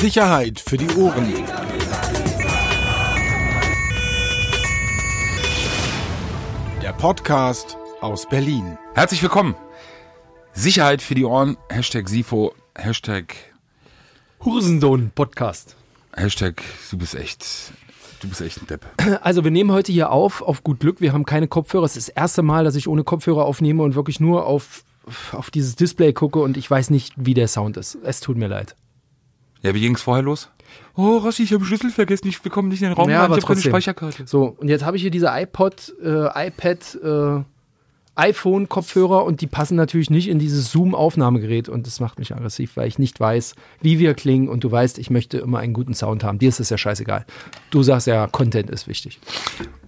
Sicherheit für die Ohren. Der Podcast aus Berlin. Herzlich willkommen. Sicherheit für die Ohren. Hashtag Sifo. Hashtag, Hurensohn Podcast. Hashtag, du bist echt, du bist echt ein Depp. Also wir nehmen heute hier auf, auf gut Glück. Wir haben keine Kopfhörer. Es ist das erste Mal, dass ich ohne Kopfhörer aufnehme und wirklich nur auf, auf dieses Display gucke und ich weiß nicht, wie der Sound ist. Es tut mir leid. Ja, wie ging's vorher los? Oh, Rossi, ich habe Schlüssel vergessen. Ich bekomme nicht in den Raum. Ja, rein. aber ich habe keine. Speicherkarte. So, und jetzt habe ich hier diese iPod, äh, iPad, äh, iPhone-Kopfhörer und die passen natürlich nicht in dieses Zoom-Aufnahmegerät und das macht mich aggressiv, weil ich nicht weiß, wie wir klingen und du weißt, ich möchte immer einen guten Sound haben. Dir ist es ja scheißegal. Du sagst ja, Content ist wichtig.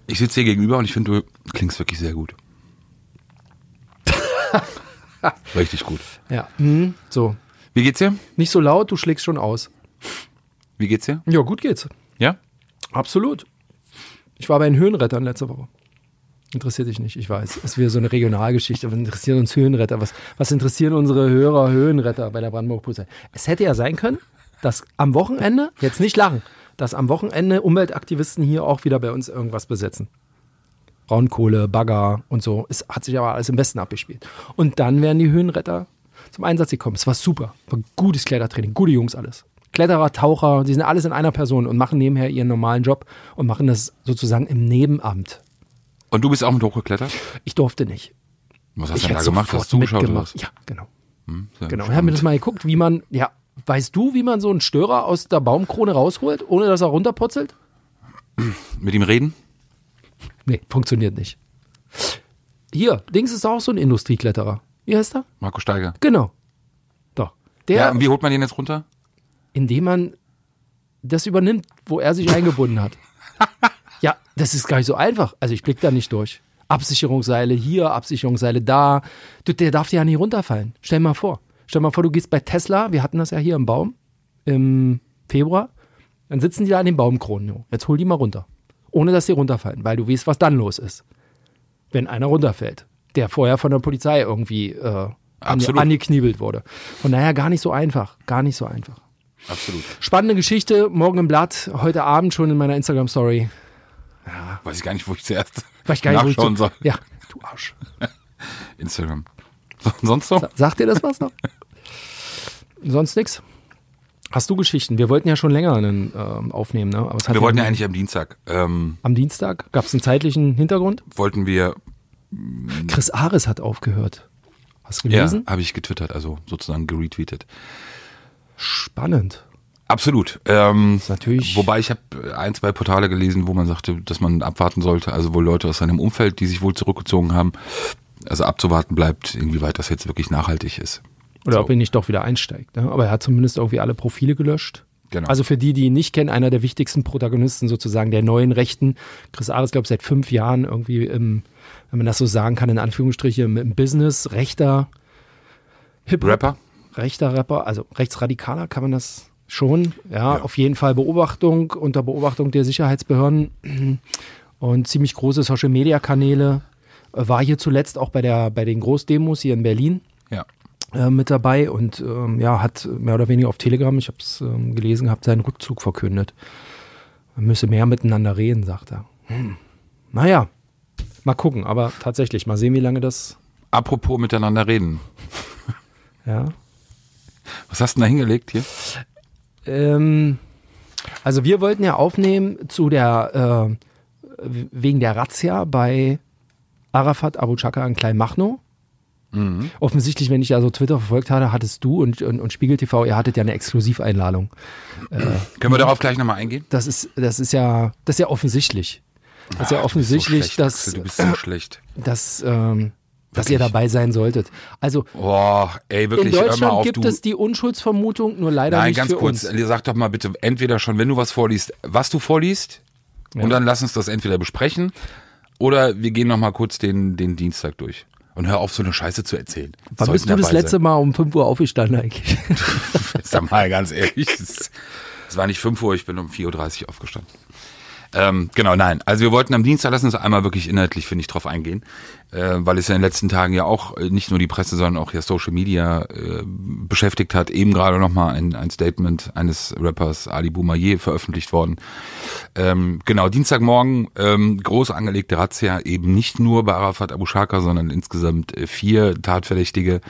Ich sitze hier gegenüber und ich finde, du klingst wirklich sehr gut. Richtig gut. Ja, hm, so. Wie geht's dir? Nicht so laut, du schlägst schon aus. Wie geht's dir? Ja, gut geht's. Ja? Absolut. Ich war bei den Höhenrettern letzte Woche. Interessiert dich nicht, ich weiß. Es ist wieder so eine Regionalgeschichte, aber interessiert uns Höhenretter. Was, was interessieren unsere Hörer Höhenretter bei der Brandenburg Polizei? Es hätte ja sein können, dass am Wochenende, jetzt nicht lachen, dass am Wochenende Umweltaktivisten hier auch wieder bei uns irgendwas besetzen. Braunkohle, Bagger und so. Es hat sich aber alles im Westen abgespielt. Und dann wären die Höhenretter zum Einsatz gekommen. Es war super. War gutes Klettertraining, gute Jungs alles. Kletterer, Taucher, die sind alles in einer Person und machen nebenher ihren normalen Job und machen das sozusagen im Nebenamt. Und du bist auch mit hochgeklettert? Ich durfte nicht. Was hast du denn da gemacht? Hast du mitgemacht. was? Ja, genau. Hm, Genau. Ich habe mir das mal geguckt, wie man, ja, weißt du, wie man so einen Störer aus der Baumkrone rausholt, ohne dass er runterputzelt? Mit ihm reden? Nee, funktioniert nicht. Hier, Dings ist auch so ein Industriekletterer. Wie heißt er? Marco Steiger. Genau. Doch. Der, Ja, und wie holt man den jetzt runter? indem man das übernimmt, wo er sich eingebunden hat. Ja, das ist gar nicht so einfach. Also ich blick da nicht durch. Absicherungsseile hier, Absicherungsseile da. Du, der darf dir ja nicht runterfallen. Stell mal vor. Stell mal vor, du gehst bei Tesla, wir hatten das ja hier im Baum im Februar. Dann sitzen die da an den Baumkronen. Jetzt hol die mal runter. Ohne dass sie runterfallen, weil du weißt, was dann los ist. Wenn einer runterfällt, der vorher von der Polizei irgendwie äh, Absolut. angekniebelt wurde. Von daher gar nicht so einfach. Gar nicht so einfach. Absolut. Spannende Geschichte, morgen im Blatt, heute Abend schon in meiner Instagram-Story. Weiß ich gar nicht, wo ich zuerst Weiß ich gar nicht, wo ich nachschauen soll. Ja, du Arsch. Instagram. So, sonst so? Sagt dir das was noch? Sonst nix? Hast du Geschichten? Wir wollten ja schon länger einen ähm, aufnehmen, ne? Wir wollten ja eigentlich am Dienstag, ähm, am Dienstag gab es einen zeitlichen Hintergrund. wollten wir, Chris Ares hat aufgehört. Hast du ja, gelesen? habe ich getwittert, also sozusagen geretweetet. Spannend. Absolut. Ähm, natürlich- Wobei ich habe ein, zwei Portale gelesen, wo man sagte, dass man abwarten sollte. Also wohl Leute aus seinem Umfeld, die sich wohl zurückgezogen haben. Also abzuwarten bleibt, inwieweit das jetzt wirklich nachhaltig ist. Oder So. ob er nicht doch wieder einsteigt. Ne? Aber er hat zumindest irgendwie alle Profile gelöscht. Genau. Also für die, die ihn nicht kennen, einer der wichtigsten Protagonisten sozusagen der neuen Rechten. Chris Ares, glaube ich, seit fünf Jahren irgendwie im, wenn man das so sagen kann, in Anführungsstriche, im, Business, rechter hip Rapper? rechter Rapper, also rechtsradikaler kann man das schon. Ja, auf jeden Fall Beobachtung, unter Beobachtung der Sicherheitsbehörden und ziemlich große Social-Media-Kanäle. Äh, War hier zuletzt auch bei, der, bei den Großdemos hier in Berlin Ja. Äh, mit dabei und ähm, ja, hat mehr oder weniger auf Telegram, ich habe es ähm, gelesen gehabt, seinen Rückzug verkündet. Man müsse mehr miteinander reden, sagt er. Hm. Naja, mal gucken, aber tatsächlich, mal sehen, wie lange das, Apropos miteinander reden. ja. Was hast du denn da hingelegt hier? Ähm, also wir wollten ja aufnehmen zu der, äh, wegen der Razzia bei Arafat Abu Chaka in Kleinmachnow. Offensichtlich, wenn ich ja so Twitter verfolgt hatte, hattest du und, und, und Spiegel TV, ihr hattet ja eine Exklusiveinladung. Können wir darauf gleich nochmal eingehen? Das ist, das ist ja, das ist ja offensichtlich. Das ist ja offensichtlich, du bist so schlecht, dass, du bist so schlecht. dass, ähm, dass ihr dabei sein solltet. Also Boah, ey, in wirklich, hör mal Deutschland auf, gibt es die Unschuldsvermutung, nur leider Nein, nicht ganz für kurz, uns. sag doch mal bitte, entweder schon, wenn du was vorliest, was du vorliest, und dann lass uns das entweder besprechen, oder wir gehen nochmal kurz den, den Dienstag durch. Und hör auf, so eine Scheiße zu erzählen. Wann Sollten bist du das letzte Mal um 5 Uhr aufgestanden eigentlich? Sein. Sag mal ganz ehrlich, es es war nicht 5 Uhr, ich bin um 4.30 Uhr aufgestanden. Ähm, genau, nein. Also wir wollten am Dienstag, lassen uns einmal wirklich inhaltlich, finde ich, drauf eingehen, äh, weil es ja in den letzten Tagen ja auch äh, nicht nur die Presse, sondern auch ja Social Media äh, beschäftigt hat. Eben gerade nochmal ein, ein Statement eines Rappers Ali Boumaier veröffentlicht worden. Ähm, genau, Dienstagmorgen ähm, groß angelegte Razzia, eben nicht nur bei Arafat Abu Shaka, sondern insgesamt äh, vier Tatverdächtige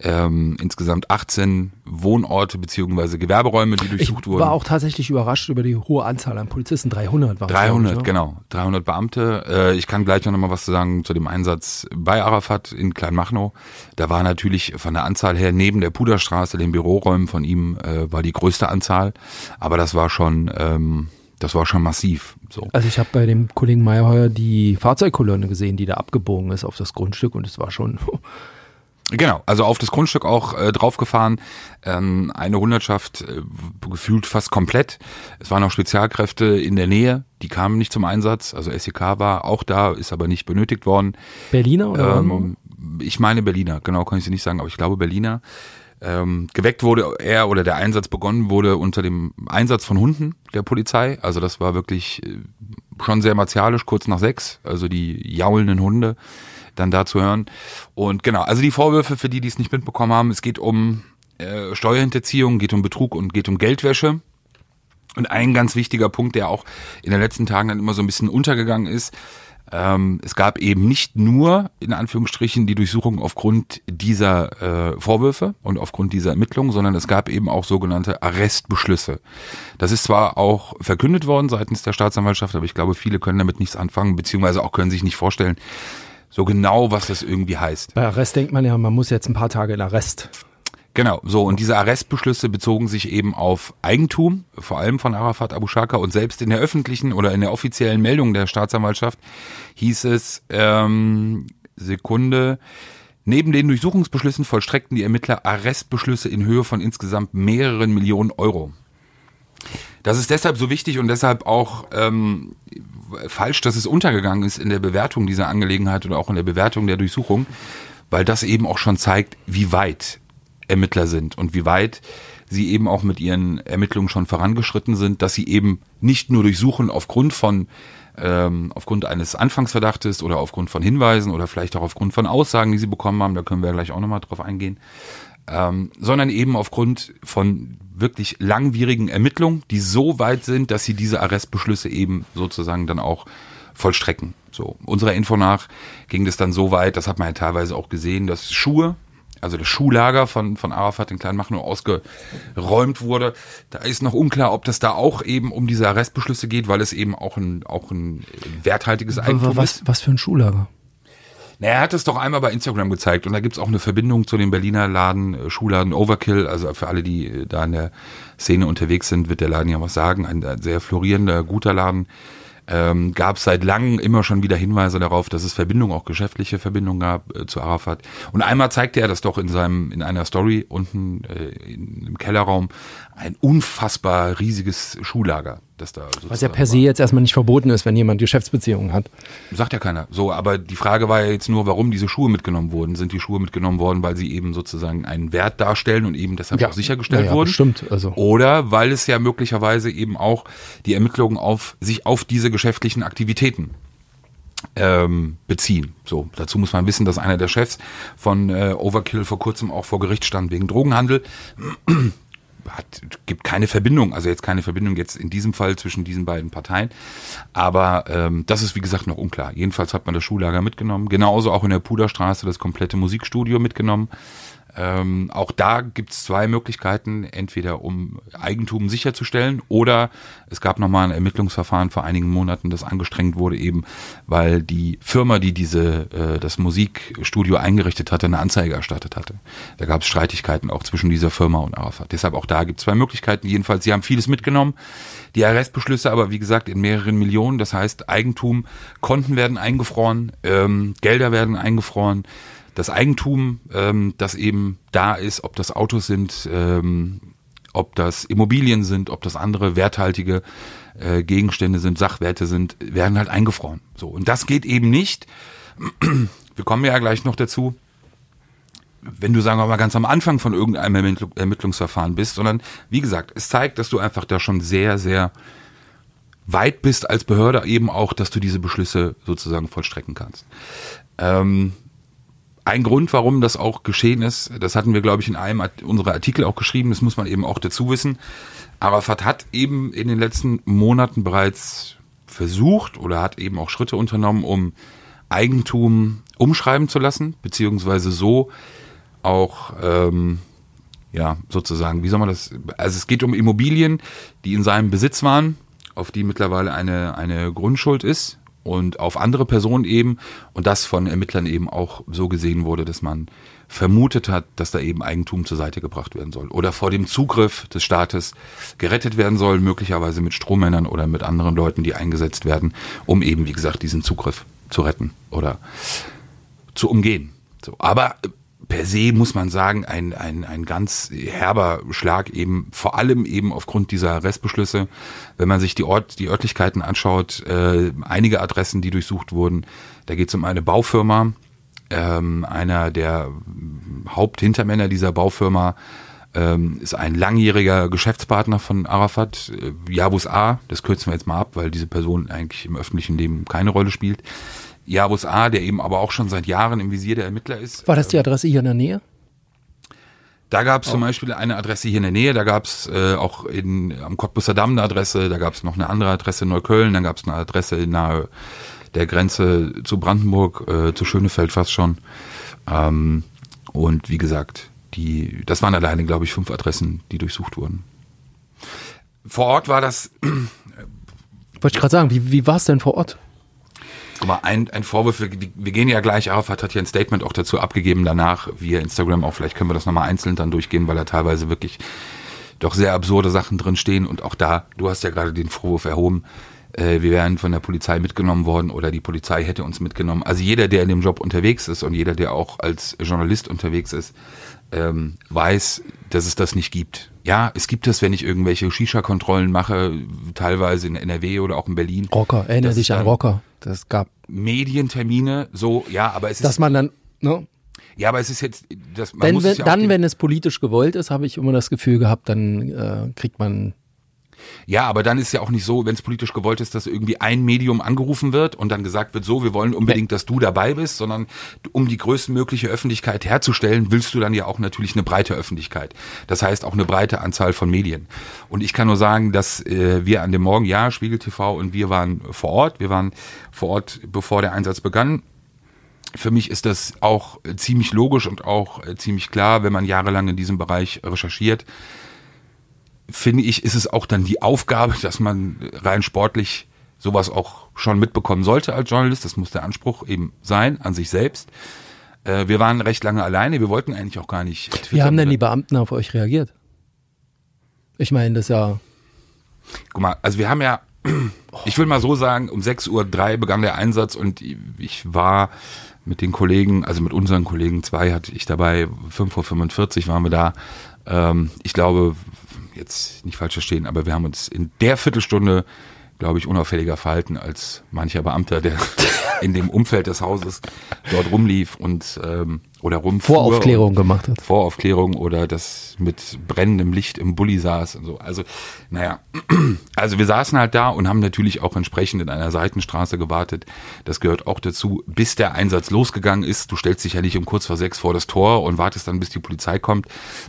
ähm, insgesamt 18 Wohnorte beziehungsweise Gewerberäume, die durchsucht ich wurden. war auch tatsächlich überrascht über die hohe Anzahl an Polizisten. 300 waren 300, ich, ne? genau. 300 Beamte. Äh, ich kann gleich noch mal was sagen zu dem Einsatz bei Arafat in Kleinmachnow. Da war natürlich von der Anzahl her neben der Puderstraße, den Büroräumen von ihm, äh, war die größte Anzahl. Aber das war schon, ähm, das war schon massiv. So. Also ich habe bei dem Kollegen Meyerheuer die Fahrzeugkolonne gesehen, die da abgebogen ist auf das Grundstück und es war schon Genau, also auf das Grundstück auch äh, draufgefahren. Ähm, eine Hundertschaft äh, gefühlt fast komplett. Es waren auch Spezialkräfte in der Nähe, die kamen nicht zum Einsatz. Also SEK war auch da, ist aber nicht benötigt worden. Berliner oder Ähm, ich meine Berliner, genau kann ich sie nicht sagen, aber ich glaube Berliner. Ähm, geweckt wurde er oder der Einsatz begonnen wurde unter dem Einsatz von Hunden der Polizei. Also das war wirklich äh, schon sehr martialisch, kurz nach sechs. Also die jaulenden Hunde dann da zu hören. Und genau, also die Vorwürfe, für die, die es nicht mitbekommen haben, es geht um äh, Steuerhinterziehung, geht um Betrug und geht um Geldwäsche. Und ein ganz wichtiger Punkt, der auch in den letzten Tagen dann immer so ein bisschen untergegangen ist, ähm, es gab eben nicht nur in Anführungsstrichen die Durchsuchung aufgrund dieser äh, Vorwürfe und aufgrund dieser Ermittlungen, sondern es gab eben auch sogenannte Arrestbeschlüsse. Das ist zwar auch verkündet worden seitens der Staatsanwaltschaft, aber ich glaube, viele können damit nichts anfangen, beziehungsweise auch können sich nicht vorstellen, so genau, was das irgendwie heißt. Bei Arrest denkt man ja, man muss jetzt ein paar Tage in Arrest. Genau, so und diese Arrestbeschlüsse bezogen sich eben auf Eigentum, vor allem von Arafat Abu Shaka und selbst in der öffentlichen oder in der offiziellen Meldung der Staatsanwaltschaft hieß es ähm, Sekunde. Neben den Durchsuchungsbeschlüssen vollstreckten die Ermittler Arrestbeschlüsse in Höhe von insgesamt mehreren Millionen Euro. Das ist deshalb so wichtig und deshalb auch ähm, falsch, dass es untergegangen ist in der Bewertung dieser Angelegenheit oder auch in der Bewertung der Durchsuchung, weil das eben auch schon zeigt, wie weit Ermittler sind und wie weit sie eben auch mit ihren Ermittlungen schon vorangeschritten sind, dass sie eben nicht nur durchsuchen aufgrund von ähm, aufgrund eines Anfangsverdachtes oder aufgrund von Hinweisen oder vielleicht auch aufgrund von Aussagen, die sie bekommen haben, da können wir gleich auch nochmal drauf eingehen, ähm, sondern eben aufgrund von wirklich langwierigen Ermittlungen, die so weit sind, dass sie diese Arrestbeschlüsse eben sozusagen dann auch vollstrecken. So, unserer Info nach ging das dann so weit, das hat man ja teilweise auch gesehen, dass Schuhe, also das Schuhlager von, von Arafat in Kleinmachnow ausgeräumt wurde. Da ist noch unklar, ob das da auch eben um diese Arrestbeschlüsse geht, weil es eben auch ein, auch ein werthaltiges Eigentum ist. Was, was für ein Schuhlager? Na, er hat es doch einmal bei Instagram gezeigt und da gibt's auch eine Verbindung zu dem Berliner Laden, äh, Schuhladen Overkill. Also für alle, die äh, da in der Szene unterwegs sind, wird der Laden ja was sagen. Ein, ein sehr florierender, guter Laden. Ähm, gab seit langem immer schon wieder Hinweise darauf, dass es Verbindungen, auch geschäftliche Verbindungen gab äh, zu Arafat. Und einmal zeigte er das doch in seinem, in einer Story unten äh, in, im Kellerraum, ein unfassbar riesiges Schuhlager, das da Was ja per se jetzt erstmal nicht verboten ist, wenn jemand Geschäftsbeziehungen hat. Sagt ja keiner. So, aber die Frage war ja jetzt nur, warum diese Schuhe mitgenommen wurden. Sind die Schuhe mitgenommen worden, weil sie eben sozusagen einen Wert darstellen und eben deshalb auch sichergestellt ja, ja, wurden? Bestimmt, also. Oder weil es ja möglicherweise eben auch die Ermittlungen auf sich auf diese geschäftlichen Aktivitäten ähm, beziehen. So, dazu muss man wissen, dass einer der Chefs von äh, Overkill vor kurzem auch vor Gericht stand wegen Drogenhandel. Hat, gibt keine Verbindung, also jetzt keine Verbindung jetzt in diesem Fall zwischen diesen beiden Parteien. Aber ähm, das ist wie gesagt noch unklar. Jedenfalls hat man das Schullager mitgenommen. Genauso auch in der Puderstraße das komplette Musikstudio mitgenommen. Ähm, auch da gibt es zwei Möglichkeiten, entweder um Eigentum sicherzustellen oder es gab nochmal ein Ermittlungsverfahren vor einigen Monaten, das angestrengt wurde, eben weil die Firma, die diese äh, das Musikstudio eingerichtet hatte, eine Anzeige erstattet hatte. Da gab es Streitigkeiten auch zwischen dieser Firma und Arafat. Deshalb auch da gibt es zwei Möglichkeiten. Jedenfalls, sie haben vieles mitgenommen. Die Arrestbeschlüsse aber, wie gesagt, in mehreren Millionen. Das heißt, Eigentum, Konten werden eingefroren, ähm, Gelder werden eingefroren das Eigentum, ähm, das eben da ist, ob das Autos sind, ähm, ob das Immobilien sind, ob das andere werthaltige äh, Gegenstände sind, Sachwerte sind, werden halt eingefroren. So und das geht eben nicht. Wir kommen ja gleich noch dazu. Wenn du sagen wir mal ganz am Anfang von irgendeinem Ermittl Ermittlungsverfahren bist, sondern wie gesagt, es zeigt, dass du einfach da schon sehr, sehr weit bist als Behörde eben auch, dass du diese Beschlüsse sozusagen vollstrecken kannst. Ähm, ein Grund, warum das auch geschehen ist, das hatten wir, glaube ich, in einem unserer Artikel auch geschrieben, das muss man eben auch dazu wissen. Arafat hat eben in den letzten Monaten bereits versucht oder hat eben auch Schritte unternommen, um Eigentum umschreiben zu lassen, beziehungsweise so auch, ähm, ja, sozusagen, wie soll man das, also es geht um Immobilien, die in seinem Besitz waren, auf die mittlerweile eine, eine Grundschuld ist und auf andere Personen eben und das von Ermittlern eben auch so gesehen wurde, dass man vermutet hat, dass da eben Eigentum zur Seite gebracht werden soll oder vor dem Zugriff des Staates gerettet werden soll, möglicherweise mit Strohmännern oder mit anderen Leuten, die eingesetzt werden, um eben, wie gesagt, diesen Zugriff zu retten oder zu umgehen. So, aber per se muss man sagen, ein, ein, ein ganz herber Schlag eben, vor allem eben aufgrund dieser Restbeschlüsse. Wenn man sich die, Ort, die Örtlichkeiten anschaut, äh, einige Adressen, die durchsucht wurden, da geht es um eine Baufirma. Ähm, einer der Haupthintermänner dieser Baufirma ähm, ist ein langjähriger Geschäftspartner von Arafat, äh, Yavuz A. Das kürzen wir jetzt mal ab, weil diese Person eigentlich im öffentlichen Leben keine Rolle spielt. Javus A., der eben aber auch schon seit Jahren im Visier der Ermittler ist. War das die Adresse hier in der Nähe? Da gab es oh. zum Beispiel eine Adresse hier in der Nähe, da gab es äh, auch in, am Cottbusser Damm eine Adresse, da gab es noch eine andere Adresse in Neukölln, dann gab es eine Adresse nahe der Grenze zu Brandenburg, äh, zu Schönefeld fast schon. Ähm, und wie gesagt, die, das waren alleine, glaube ich, fünf Adressen, die durchsucht wurden. Vor Ort war das. Wollte ich gerade sagen, wie, wie war es denn vor Ort? Guck mal, ein, ein Vorwurf, wir, wir gehen ja gleich auf, hat, hat ja ein Statement auch dazu abgegeben danach, via Instagram auch, vielleicht können wir das nochmal einzeln dann durchgehen, weil da teilweise wirklich doch sehr absurde Sachen drin stehen und auch da, du hast ja gerade den Vorwurf erhoben, äh, wir wären von der Polizei mitgenommen worden oder die Polizei hätte uns mitgenommen. Also jeder, der in dem Job unterwegs ist und jeder, der auch als Journalist unterwegs ist, ähm, weiß, dass es das nicht gibt. Ja, es gibt es, wenn ich irgendwelche Shisha-Kontrollen mache, teilweise in NRW oder auch in Berlin. Rocker, erinnere dich an Rocker. Das gab Medientermine, so, ja, aber es ist. Dass man dann, ne? Ja, aber es ist jetzt, das, man Denn, muss wenn, ja dann, wenn es politisch gewollt ist, habe ich immer das Gefühl gehabt, dann äh, kriegt man ja, aber dann ist ja auch nicht so, wenn es politisch gewollt ist, dass irgendwie ein Medium angerufen wird und dann gesagt wird, so, wir wollen unbedingt, dass du dabei bist, sondern um die größtmögliche Öffentlichkeit herzustellen, willst du dann ja auch natürlich eine breite Öffentlichkeit. Das heißt auch eine breite Anzahl von Medien. Und ich kann nur sagen, dass äh, wir an dem Morgen, ja, Spiegel TV und wir waren vor Ort, wir waren vor Ort, bevor der Einsatz begann. Für mich ist das auch ziemlich logisch und auch äh, ziemlich klar, wenn man jahrelang in diesem Bereich recherchiert finde ich, ist es auch dann die Aufgabe, dass man rein sportlich sowas auch schon mitbekommen sollte als Journalist. Das muss der Anspruch eben sein an sich selbst. Äh, wir waren recht lange alleine. Wir wollten eigentlich auch gar nicht. Twittern. Wie haben denn die Beamten auf euch reagiert? Ich meine, das ja. Guck mal, also wir haben ja, ich will mal so sagen, um 6.03 Uhr begann der Einsatz und ich war mit den Kollegen, also mit unseren Kollegen, zwei hatte ich dabei, 5.45 Uhr waren wir da. Ähm, ich glaube, jetzt nicht falsch verstehen, aber wir haben uns in der Viertelstunde, glaube ich, unauffälliger verhalten als mancher Beamter, der in dem Umfeld des Hauses dort rumlief und ähm, oder rumfuhr. Voraufklärung gemacht hat. Voraufklärung oder das mit brennendem Licht im Bulli saß und so. Also, naja, also wir saßen halt da und haben natürlich auch entsprechend in einer Seitenstraße gewartet. Das gehört auch dazu, bis der Einsatz losgegangen ist. Du stellst dich ja nicht um kurz vor sechs vor das Tor und wartest dann, bis die Polizei kommt.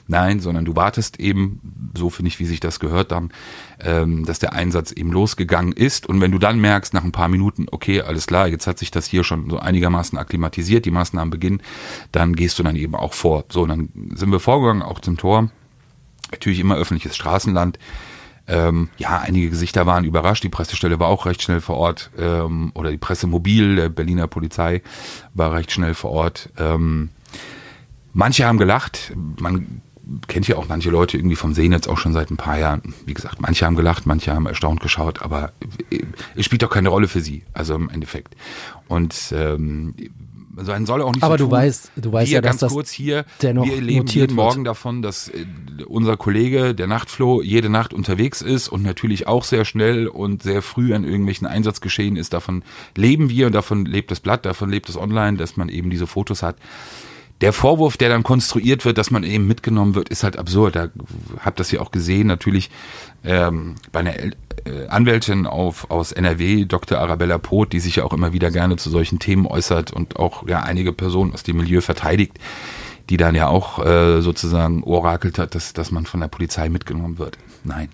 Nein, sondern du wartest eben, so finde ich, wie sich das gehört dann, ähm, dass der Einsatz eben losgegangen ist. Und wenn du dann merkst, nach ein paar Minuten, okay, alles klar, jetzt hat sich das hier schon so einigermaßen akklimatisiert, die Maßnahmen beginnen, dann dann gehst du dann eben auch vor. So, und dann sind wir vorgegangen, auch zum Tor. Natürlich immer öffentliches Straßenland. Ähm, ja, einige Gesichter waren überrascht. Die Pressestelle war auch recht schnell vor Ort. Ähm, oder die Pressemobil der Berliner Polizei war recht schnell vor Ort. Ähm, manche haben gelacht. Man kennt ja auch manche Leute irgendwie vom Sehen jetzt auch schon seit ein paar Jahren. Wie gesagt, manche haben gelacht, manche haben erstaunt geschaut, aber äh, es spielt doch keine Rolle für sie, also im Endeffekt. Und ähm, einen soll auch nicht Aber so du tun. weißt, du weißt wir ja, dass ganz das kurz hier, dennoch wir leben jeden Morgen davon, dass äh, unser Kollege, der Nachtfloh, jede Nacht unterwegs ist und natürlich auch sehr schnell und sehr früh an irgendwelchen Einsatzgeschehen ist. Davon leben wir und davon lebt das Blatt, davon lebt es online, dass man eben diese Fotos hat. Der Vorwurf, der dann konstruiert wird, dass man eben mitgenommen wird, ist halt absurd. Da habt das ja auch gesehen, natürlich ähm, bei einer Anwältin auf, aus NRW, Dr. Arabella Poth, die sich ja auch immer wieder gerne zu solchen Themen äußert und auch ja einige Personen aus dem Milieu verteidigt, die dann ja auch äh, sozusagen orakelt hat, dass, dass man von der Polizei mitgenommen wird. Nein.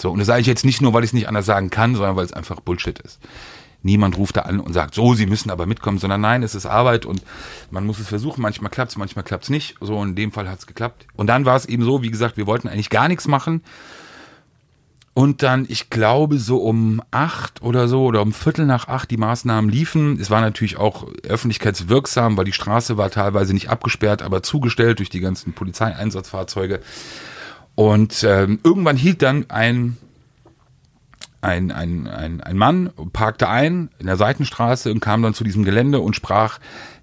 So, und das sage ich jetzt nicht nur, weil ich es nicht anders sagen kann, sondern weil es einfach Bullshit ist. Niemand ruft da an und sagt, so, Sie müssen aber mitkommen, sondern nein, es ist Arbeit und man muss es versuchen. Manchmal klappt's, manchmal klappt's nicht. So, in dem Fall hat's geklappt. Und dann war es eben so, wie gesagt, wir wollten eigentlich gar nichts machen. Und dann, ich glaube, so um acht oder so oder um Viertel nach acht die Maßnahmen liefen. Es war natürlich auch öffentlichkeitswirksam, weil die Straße war teilweise nicht abgesperrt, aber zugestellt durch die ganzen Polizeieinsatzfahrzeuge. Und ähm, irgendwann hielt dann ein ein, ein, ein, ein Mann parkte ein in der Seitenstraße und kam dann zu diesem Gelände und sprach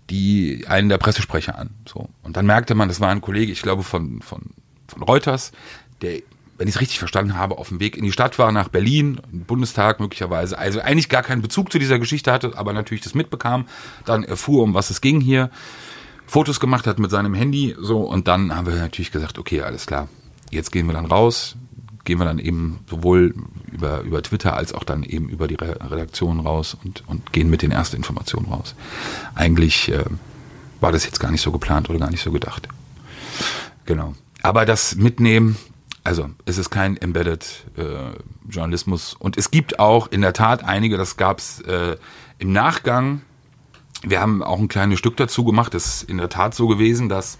die einen der Pressesprecher an. So. Und dann merkte man, das war ein Kollege, ich glaube, von, von, von Reuters, der, wenn ich es richtig verstanden habe, auf dem Weg in die Stadt war, nach Berlin, Bundestag möglicherweise, also eigentlich gar keinen Bezug zu dieser Geschichte hatte, aber natürlich das mitbekam, dann erfuhr, um was es ging hier, Fotos gemacht hat mit seinem Handy, so, und dann haben wir natürlich gesagt, okay, alles klar, jetzt gehen wir dann raus, gehen wir dann eben sowohl über, über Twitter als auch dann eben über die Redaktion raus und, und gehen mit den ersten Informationen raus. Eigentlich äh, war das jetzt gar nicht so geplant oder gar nicht so gedacht. Genau. Aber das Mitnehmen, also es ist kein Embedded äh, Journalismus und es gibt auch in der Tat einige, das gab es äh, im Nachgang. Wir haben auch ein kleines Stück dazu gemacht. Es ist in der Tat so gewesen, dass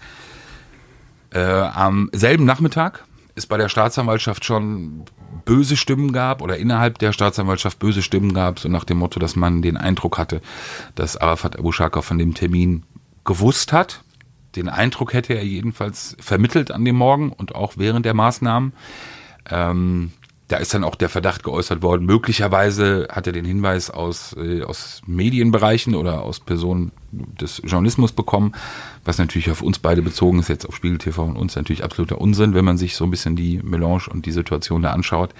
äh, am selben Nachmittag es bei der Staatsanwaltschaft schon böse Stimmen gab oder innerhalb der Staatsanwaltschaft böse Stimmen gab, so nach dem Motto, dass man den Eindruck hatte, dass Arafat Abu Shaka von dem Termin gewusst hat. Den Eindruck hätte er jedenfalls vermittelt an dem Morgen und auch während der Maßnahmen. Ähm, da ist dann auch der Verdacht geäußert worden, möglicherweise hat er den Hinweis aus, äh, aus Medienbereichen oder aus Personen des Journalismus bekommen, was natürlich auf uns beide bezogen ist, jetzt auf Spiegel TV und uns natürlich absoluter Unsinn, wenn man sich so ein bisschen die Melange und die Situation da anschaut.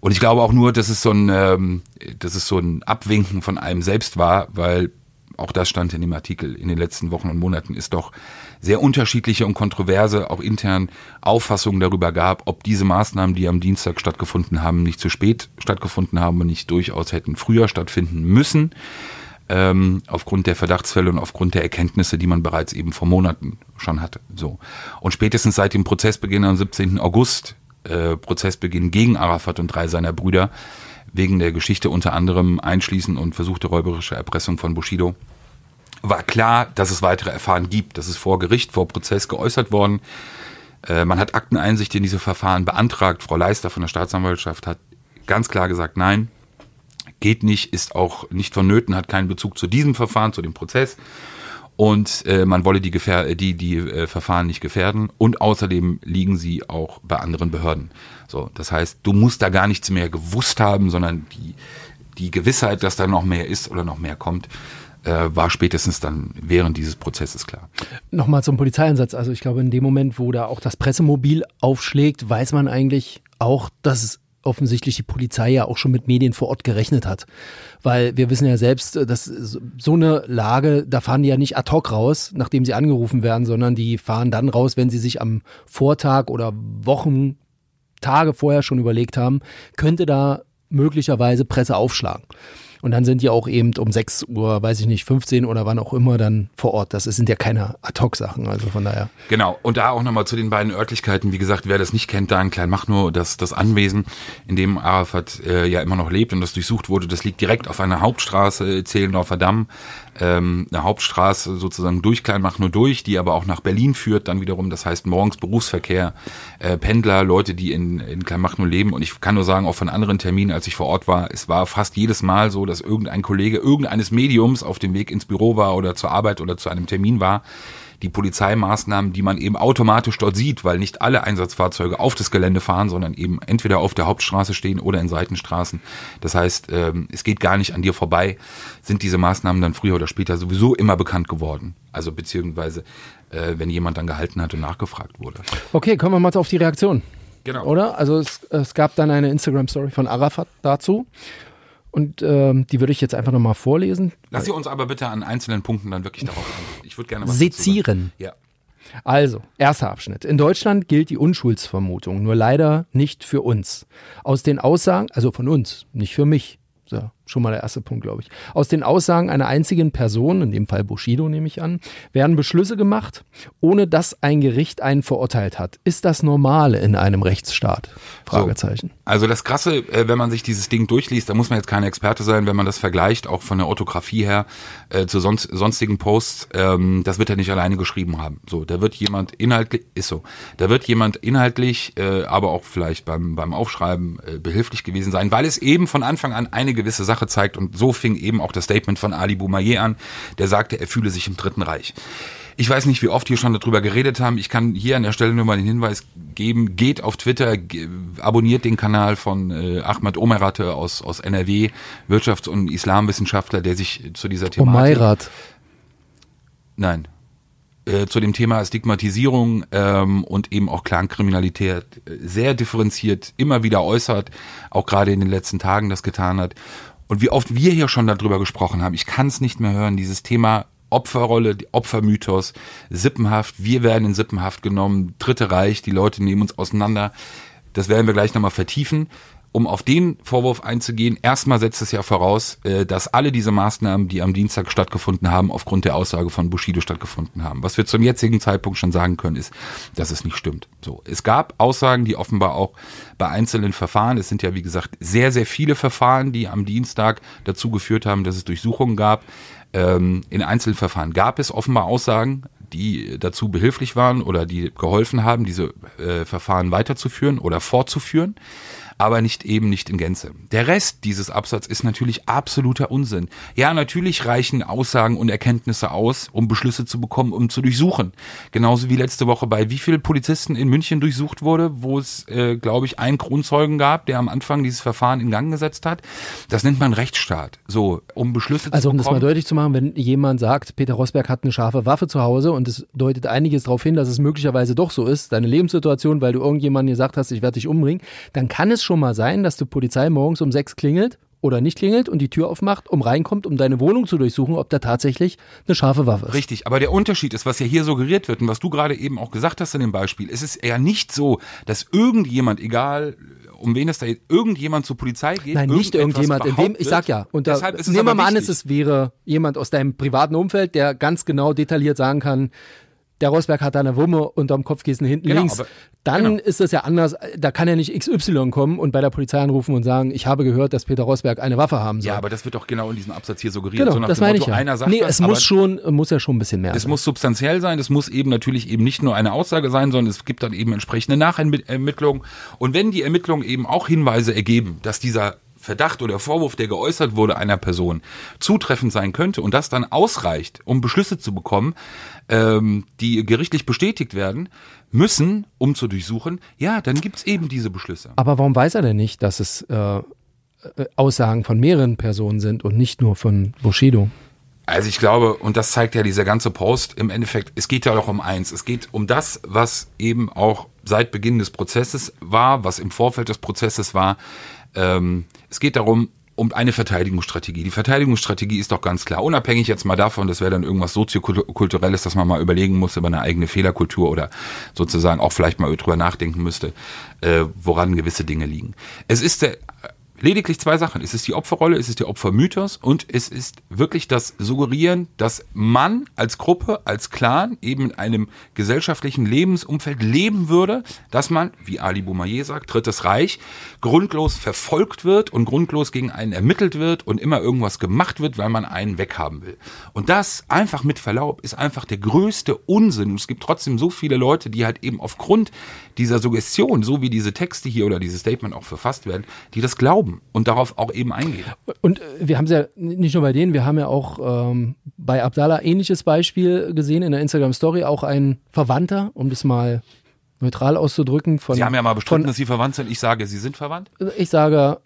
Und ich glaube auch nur, dass es so ein, ähm, dass es so ein Abwinken von einem selbst war, weil auch das stand in dem Artikel in den letzten Wochen und Monaten, ist doch sehr unterschiedliche und kontroverse, auch intern Auffassungen darüber gab, ob diese Maßnahmen, die am Dienstag stattgefunden haben, nicht zu spät stattgefunden haben und nicht durchaus hätten früher stattfinden müssen, ähm, aufgrund der Verdachtsfälle und aufgrund der Erkenntnisse, die man bereits eben vor Monaten schon hatte. So. Und spätestens seit dem Prozessbeginn am 17. August, äh, Prozessbeginn gegen Arafat und drei seiner Brüder, wegen der Geschichte unter anderem einschließen und versuchte räuberische Erpressung von Bushido, war klar, dass es weitere Erfahren gibt. Das ist vor Gericht, vor Prozess geäußert worden. Äh, man hat Akteneinsicht in diese Verfahren beantragt. Frau Leister von der Staatsanwaltschaft hat ganz klar gesagt, nein, geht nicht, ist auch nicht vonnöten, hat keinen Bezug zu diesem Verfahren, zu dem Prozess. Und äh, man wolle die, Gefähr die, die äh, Verfahren nicht gefährden. Und außerdem liegen sie auch bei anderen Behörden. So, das heißt, du musst da gar nichts mehr gewusst haben, sondern die, die Gewissheit, dass da noch mehr ist oder noch mehr kommt, äh, war spätestens dann während dieses Prozesses klar. Nochmal zum Polizeieinsatz. Also ich glaube, in dem Moment, wo da auch das Pressemobil aufschlägt, weiß man eigentlich auch, dass offensichtlich die Polizei ja auch schon mit Medien vor Ort gerechnet hat. Weil wir wissen ja selbst, dass so eine Lage, da fahren die ja nicht ad hoc raus, nachdem sie angerufen werden, sondern die fahren dann raus, wenn sie sich am Vortag oder Wochen, Tage vorher schon überlegt haben, könnte da möglicherweise Presse aufschlagen. Und dann sind die auch eben um 6 Uhr, weiß ich nicht, 15 oder wann auch immer dann vor Ort. Das sind ja keine Ad-Hoc-Sachen, also von daher. Genau. Und da auch nochmal zu den beiden Örtlichkeiten. Wie gesagt, wer das nicht kennt, da in Kleinmachnow, das, das Anwesen, in dem Arafat äh, ja immer noch lebt und das durchsucht wurde, das liegt direkt auf einer Hauptstraße, Zehlendorfer Damm ähm, eine Hauptstraße sozusagen durch Kleinmachnow durch, die aber auch nach Berlin führt, dann wiederum, das heißt morgens Berufsverkehr, äh, Pendler, Leute, die in, in Kleinmachnow leben. Und ich kann nur sagen, auch von anderen Terminen, als ich vor Ort war, es war fast jedes Mal so, dass irgendein Kollege irgendeines Mediums auf dem Weg ins Büro war oder zur Arbeit oder zu einem Termin war, die Polizeimaßnahmen, die man eben automatisch dort sieht, weil nicht alle Einsatzfahrzeuge auf das Gelände fahren, sondern eben entweder auf der Hauptstraße stehen oder in Seitenstraßen. Das heißt, ähm, es geht gar nicht an dir vorbei, sind diese Maßnahmen dann früher oder später sowieso immer bekannt geworden. Also beziehungsweise, äh, wenn jemand dann gehalten hat und nachgefragt wurde. Okay, kommen wir mal auf die Reaktion. Genau. Oder? Also es, es gab dann eine Instagram-Story von Arafat dazu. Und ähm, die würde ich jetzt einfach nochmal vorlesen. Lass sie uns aber bitte an einzelnen Punkten dann wirklich darauf. Ich würde gerne was Sezieren. Ja. Also, erster Abschnitt. In Deutschland gilt die Unschuldsvermutung, nur leider nicht für uns. Aus den Aussagen, also von uns, nicht für mich. So, schon mal der erste Punkt, glaube ich. Aus den Aussagen einer einzigen Person, in dem Fall Bushido nehme ich an, werden Beschlüsse gemacht, ohne dass ein Gericht einen verurteilt hat. Ist das normal in einem Rechtsstaat? Fragezeichen. So, also das Krasse, äh, wenn man sich dieses Ding durchliest, da muss man jetzt kein Experte sein, wenn man das vergleicht, auch von der Orthographie her äh, zu sonst, sonstigen Posts, ähm, das wird er nicht alleine geschrieben haben. So, da wird jemand inhaltlich, ist so, da wird jemand inhaltlich, äh, aber auch vielleicht beim, beim Aufschreiben äh, behilflich gewesen sein, weil es eben von Anfang an eine gewisse Sache zeigt und so fing eben auch das Statement von Ali Boumaier an, der sagte, er fühle sich im Dritten Reich. Ich weiß nicht, wie oft wir schon darüber geredet haben. Ich kann hier an der Stelle nur mal den Hinweis geben, geht auf Twitter, abonniert den Kanal von äh, Ahmad Omerate aus, aus NRW, Wirtschafts- und Islamwissenschaftler, der sich zu dieser Thematik... Omeirat. Nein. Äh, zu dem Thema Stigmatisierung ähm, und eben auch Clankriminalität äh, sehr differenziert immer wieder äußert, auch gerade in den letzten Tagen das getan hat. Und wie oft wir hier schon darüber gesprochen haben, ich kann es nicht mehr hören, dieses Thema Opferrolle, Opfermythos, Sippenhaft, wir werden in Sippenhaft genommen, Dritte Reich, die Leute nehmen uns auseinander. Das werden wir gleich nochmal vertiefen. Um auf den Vorwurf einzugehen, erstmal setzt es ja voraus, äh, dass alle diese Maßnahmen, die am Dienstag stattgefunden haben, aufgrund der Aussage von Bushido stattgefunden haben. Was wir zum jetzigen Zeitpunkt schon sagen können, ist, dass es nicht stimmt. So, es gab Aussagen, die offenbar auch bei einzelnen Verfahren, es sind ja wie gesagt sehr, sehr viele Verfahren, die am Dienstag dazu geführt haben, dass es Durchsuchungen gab. Ähm, in Einzelverfahren gab es offenbar Aussagen, die dazu behilflich waren oder die geholfen haben, diese äh, Verfahren weiterzuführen oder fortzuführen aber nicht eben nicht in Gänze. Der Rest dieses Absatzes ist natürlich absoluter Unsinn. Ja, natürlich reichen Aussagen und Erkenntnisse aus, um Beschlüsse zu bekommen, um zu durchsuchen. Genauso wie letzte Woche bei wie viele Polizisten in München durchsucht wurde, wo es, äh, glaube ich, einen Kronzeugen gab, der am Anfang dieses Verfahren in Gang gesetzt hat. Das nennt man Rechtsstaat. So, um Beschlüsse also, zu bekommen. Also um das mal deutlich zu machen, wenn jemand sagt, Peter Rosberg hat eine scharfe Waffe zu Hause und es deutet einiges darauf hin, dass es möglicherweise doch so ist, deine Lebenssituation, weil du irgendjemandem gesagt hast, ich werde dich umbringen, dann kann es schon schon mal sein, dass die Polizei morgens um sechs klingelt oder nicht klingelt und die Tür aufmacht, um reinkommt, um deine Wohnung zu durchsuchen, ob da tatsächlich eine scharfe Waffe ist. Richtig, aber der Unterschied ist, was ja hier suggeriert wird und was du gerade eben auch gesagt hast in dem Beispiel, es ist eher nicht so, dass irgendjemand, egal um wen es da irgendjemand zur Polizei geht. Nein, nicht irgendjemand. In dem, ich sag ja, und da, nehmen wir mal an, es wäre jemand aus deinem privaten Umfeld, der ganz genau detailliert sagen kann, der Rosberg hat da eine Wumme unterm Kopfkissen hinten genau, links. Aber, dann genau. ist das ja anders. Da kann ja nicht XY kommen und bei der Polizei anrufen und sagen, ich habe gehört, dass Peter Rosberg eine Waffe haben soll. Ja, aber das wird doch genau in diesem Absatz hier suggeriert. Genau, so das meine Motto, ich ja. Einer sagt nee, das, es muss schon, muss ja schon ein bisschen mehr Es sein. muss substanziell sein. Es muss eben natürlich eben nicht nur eine Aussage sein, sondern es gibt dann eben entsprechende Nachermittlungen. Und wenn die Ermittlungen eben auch Hinweise ergeben, dass dieser Verdacht oder Vorwurf, der geäußert wurde einer Person, zutreffend sein könnte und das dann ausreicht, um Beschlüsse zu bekommen, ähm, die gerichtlich bestätigt werden müssen, um zu durchsuchen, ja, dann gibt's eben diese Beschlüsse. Aber warum weiß er denn nicht, dass es äh, äh Aussagen von mehreren Personen sind und nicht nur von Bushido? Also ich glaube, und das zeigt ja dieser ganze Post, im Endeffekt, es geht ja auch um eins. Es geht um das, was eben auch seit Beginn des Prozesses war, was im Vorfeld des Prozesses war, ähm, es geht darum, um eine Verteidigungsstrategie. Die Verteidigungsstrategie ist doch ganz klar, unabhängig jetzt mal davon, das wäre dann irgendwas soziokulturelles, dass man mal überlegen muss über eine eigene Fehlerkultur oder sozusagen auch vielleicht mal drüber nachdenken müsste, äh, woran gewisse Dinge liegen. Es ist der lediglich zwei Sachen. Es ist die Opferrolle, es ist der Opfermythos und es ist wirklich das Suggerieren, dass man als Gruppe, als Clan eben in einem gesellschaftlichen Lebensumfeld leben würde, dass man, wie Ali Boumaier sagt, Drittes Reich, grundlos verfolgt wird und grundlos gegen einen ermittelt wird und immer irgendwas gemacht wird, weil man einen weghaben will. Und das einfach mit Verlaub ist einfach der größte Unsinn. Und es gibt trotzdem so viele Leute, die halt eben aufgrund dieser Suggestion, so wie diese Texte hier oder dieses Statement auch verfasst werden, die das glauben und darauf auch eben eingehen. Und äh, wir haben es ja nicht nur bei denen, wir haben ja auch ähm, bei Abdallah ähnliches Beispiel gesehen in der Instagram Story, auch ein Verwandter, um das mal neutral auszudrücken. Von, Sie haben ja mal bestritten, von, dass Sie verwandt sind. Ich sage, Sie sind verwandt. Ich sage,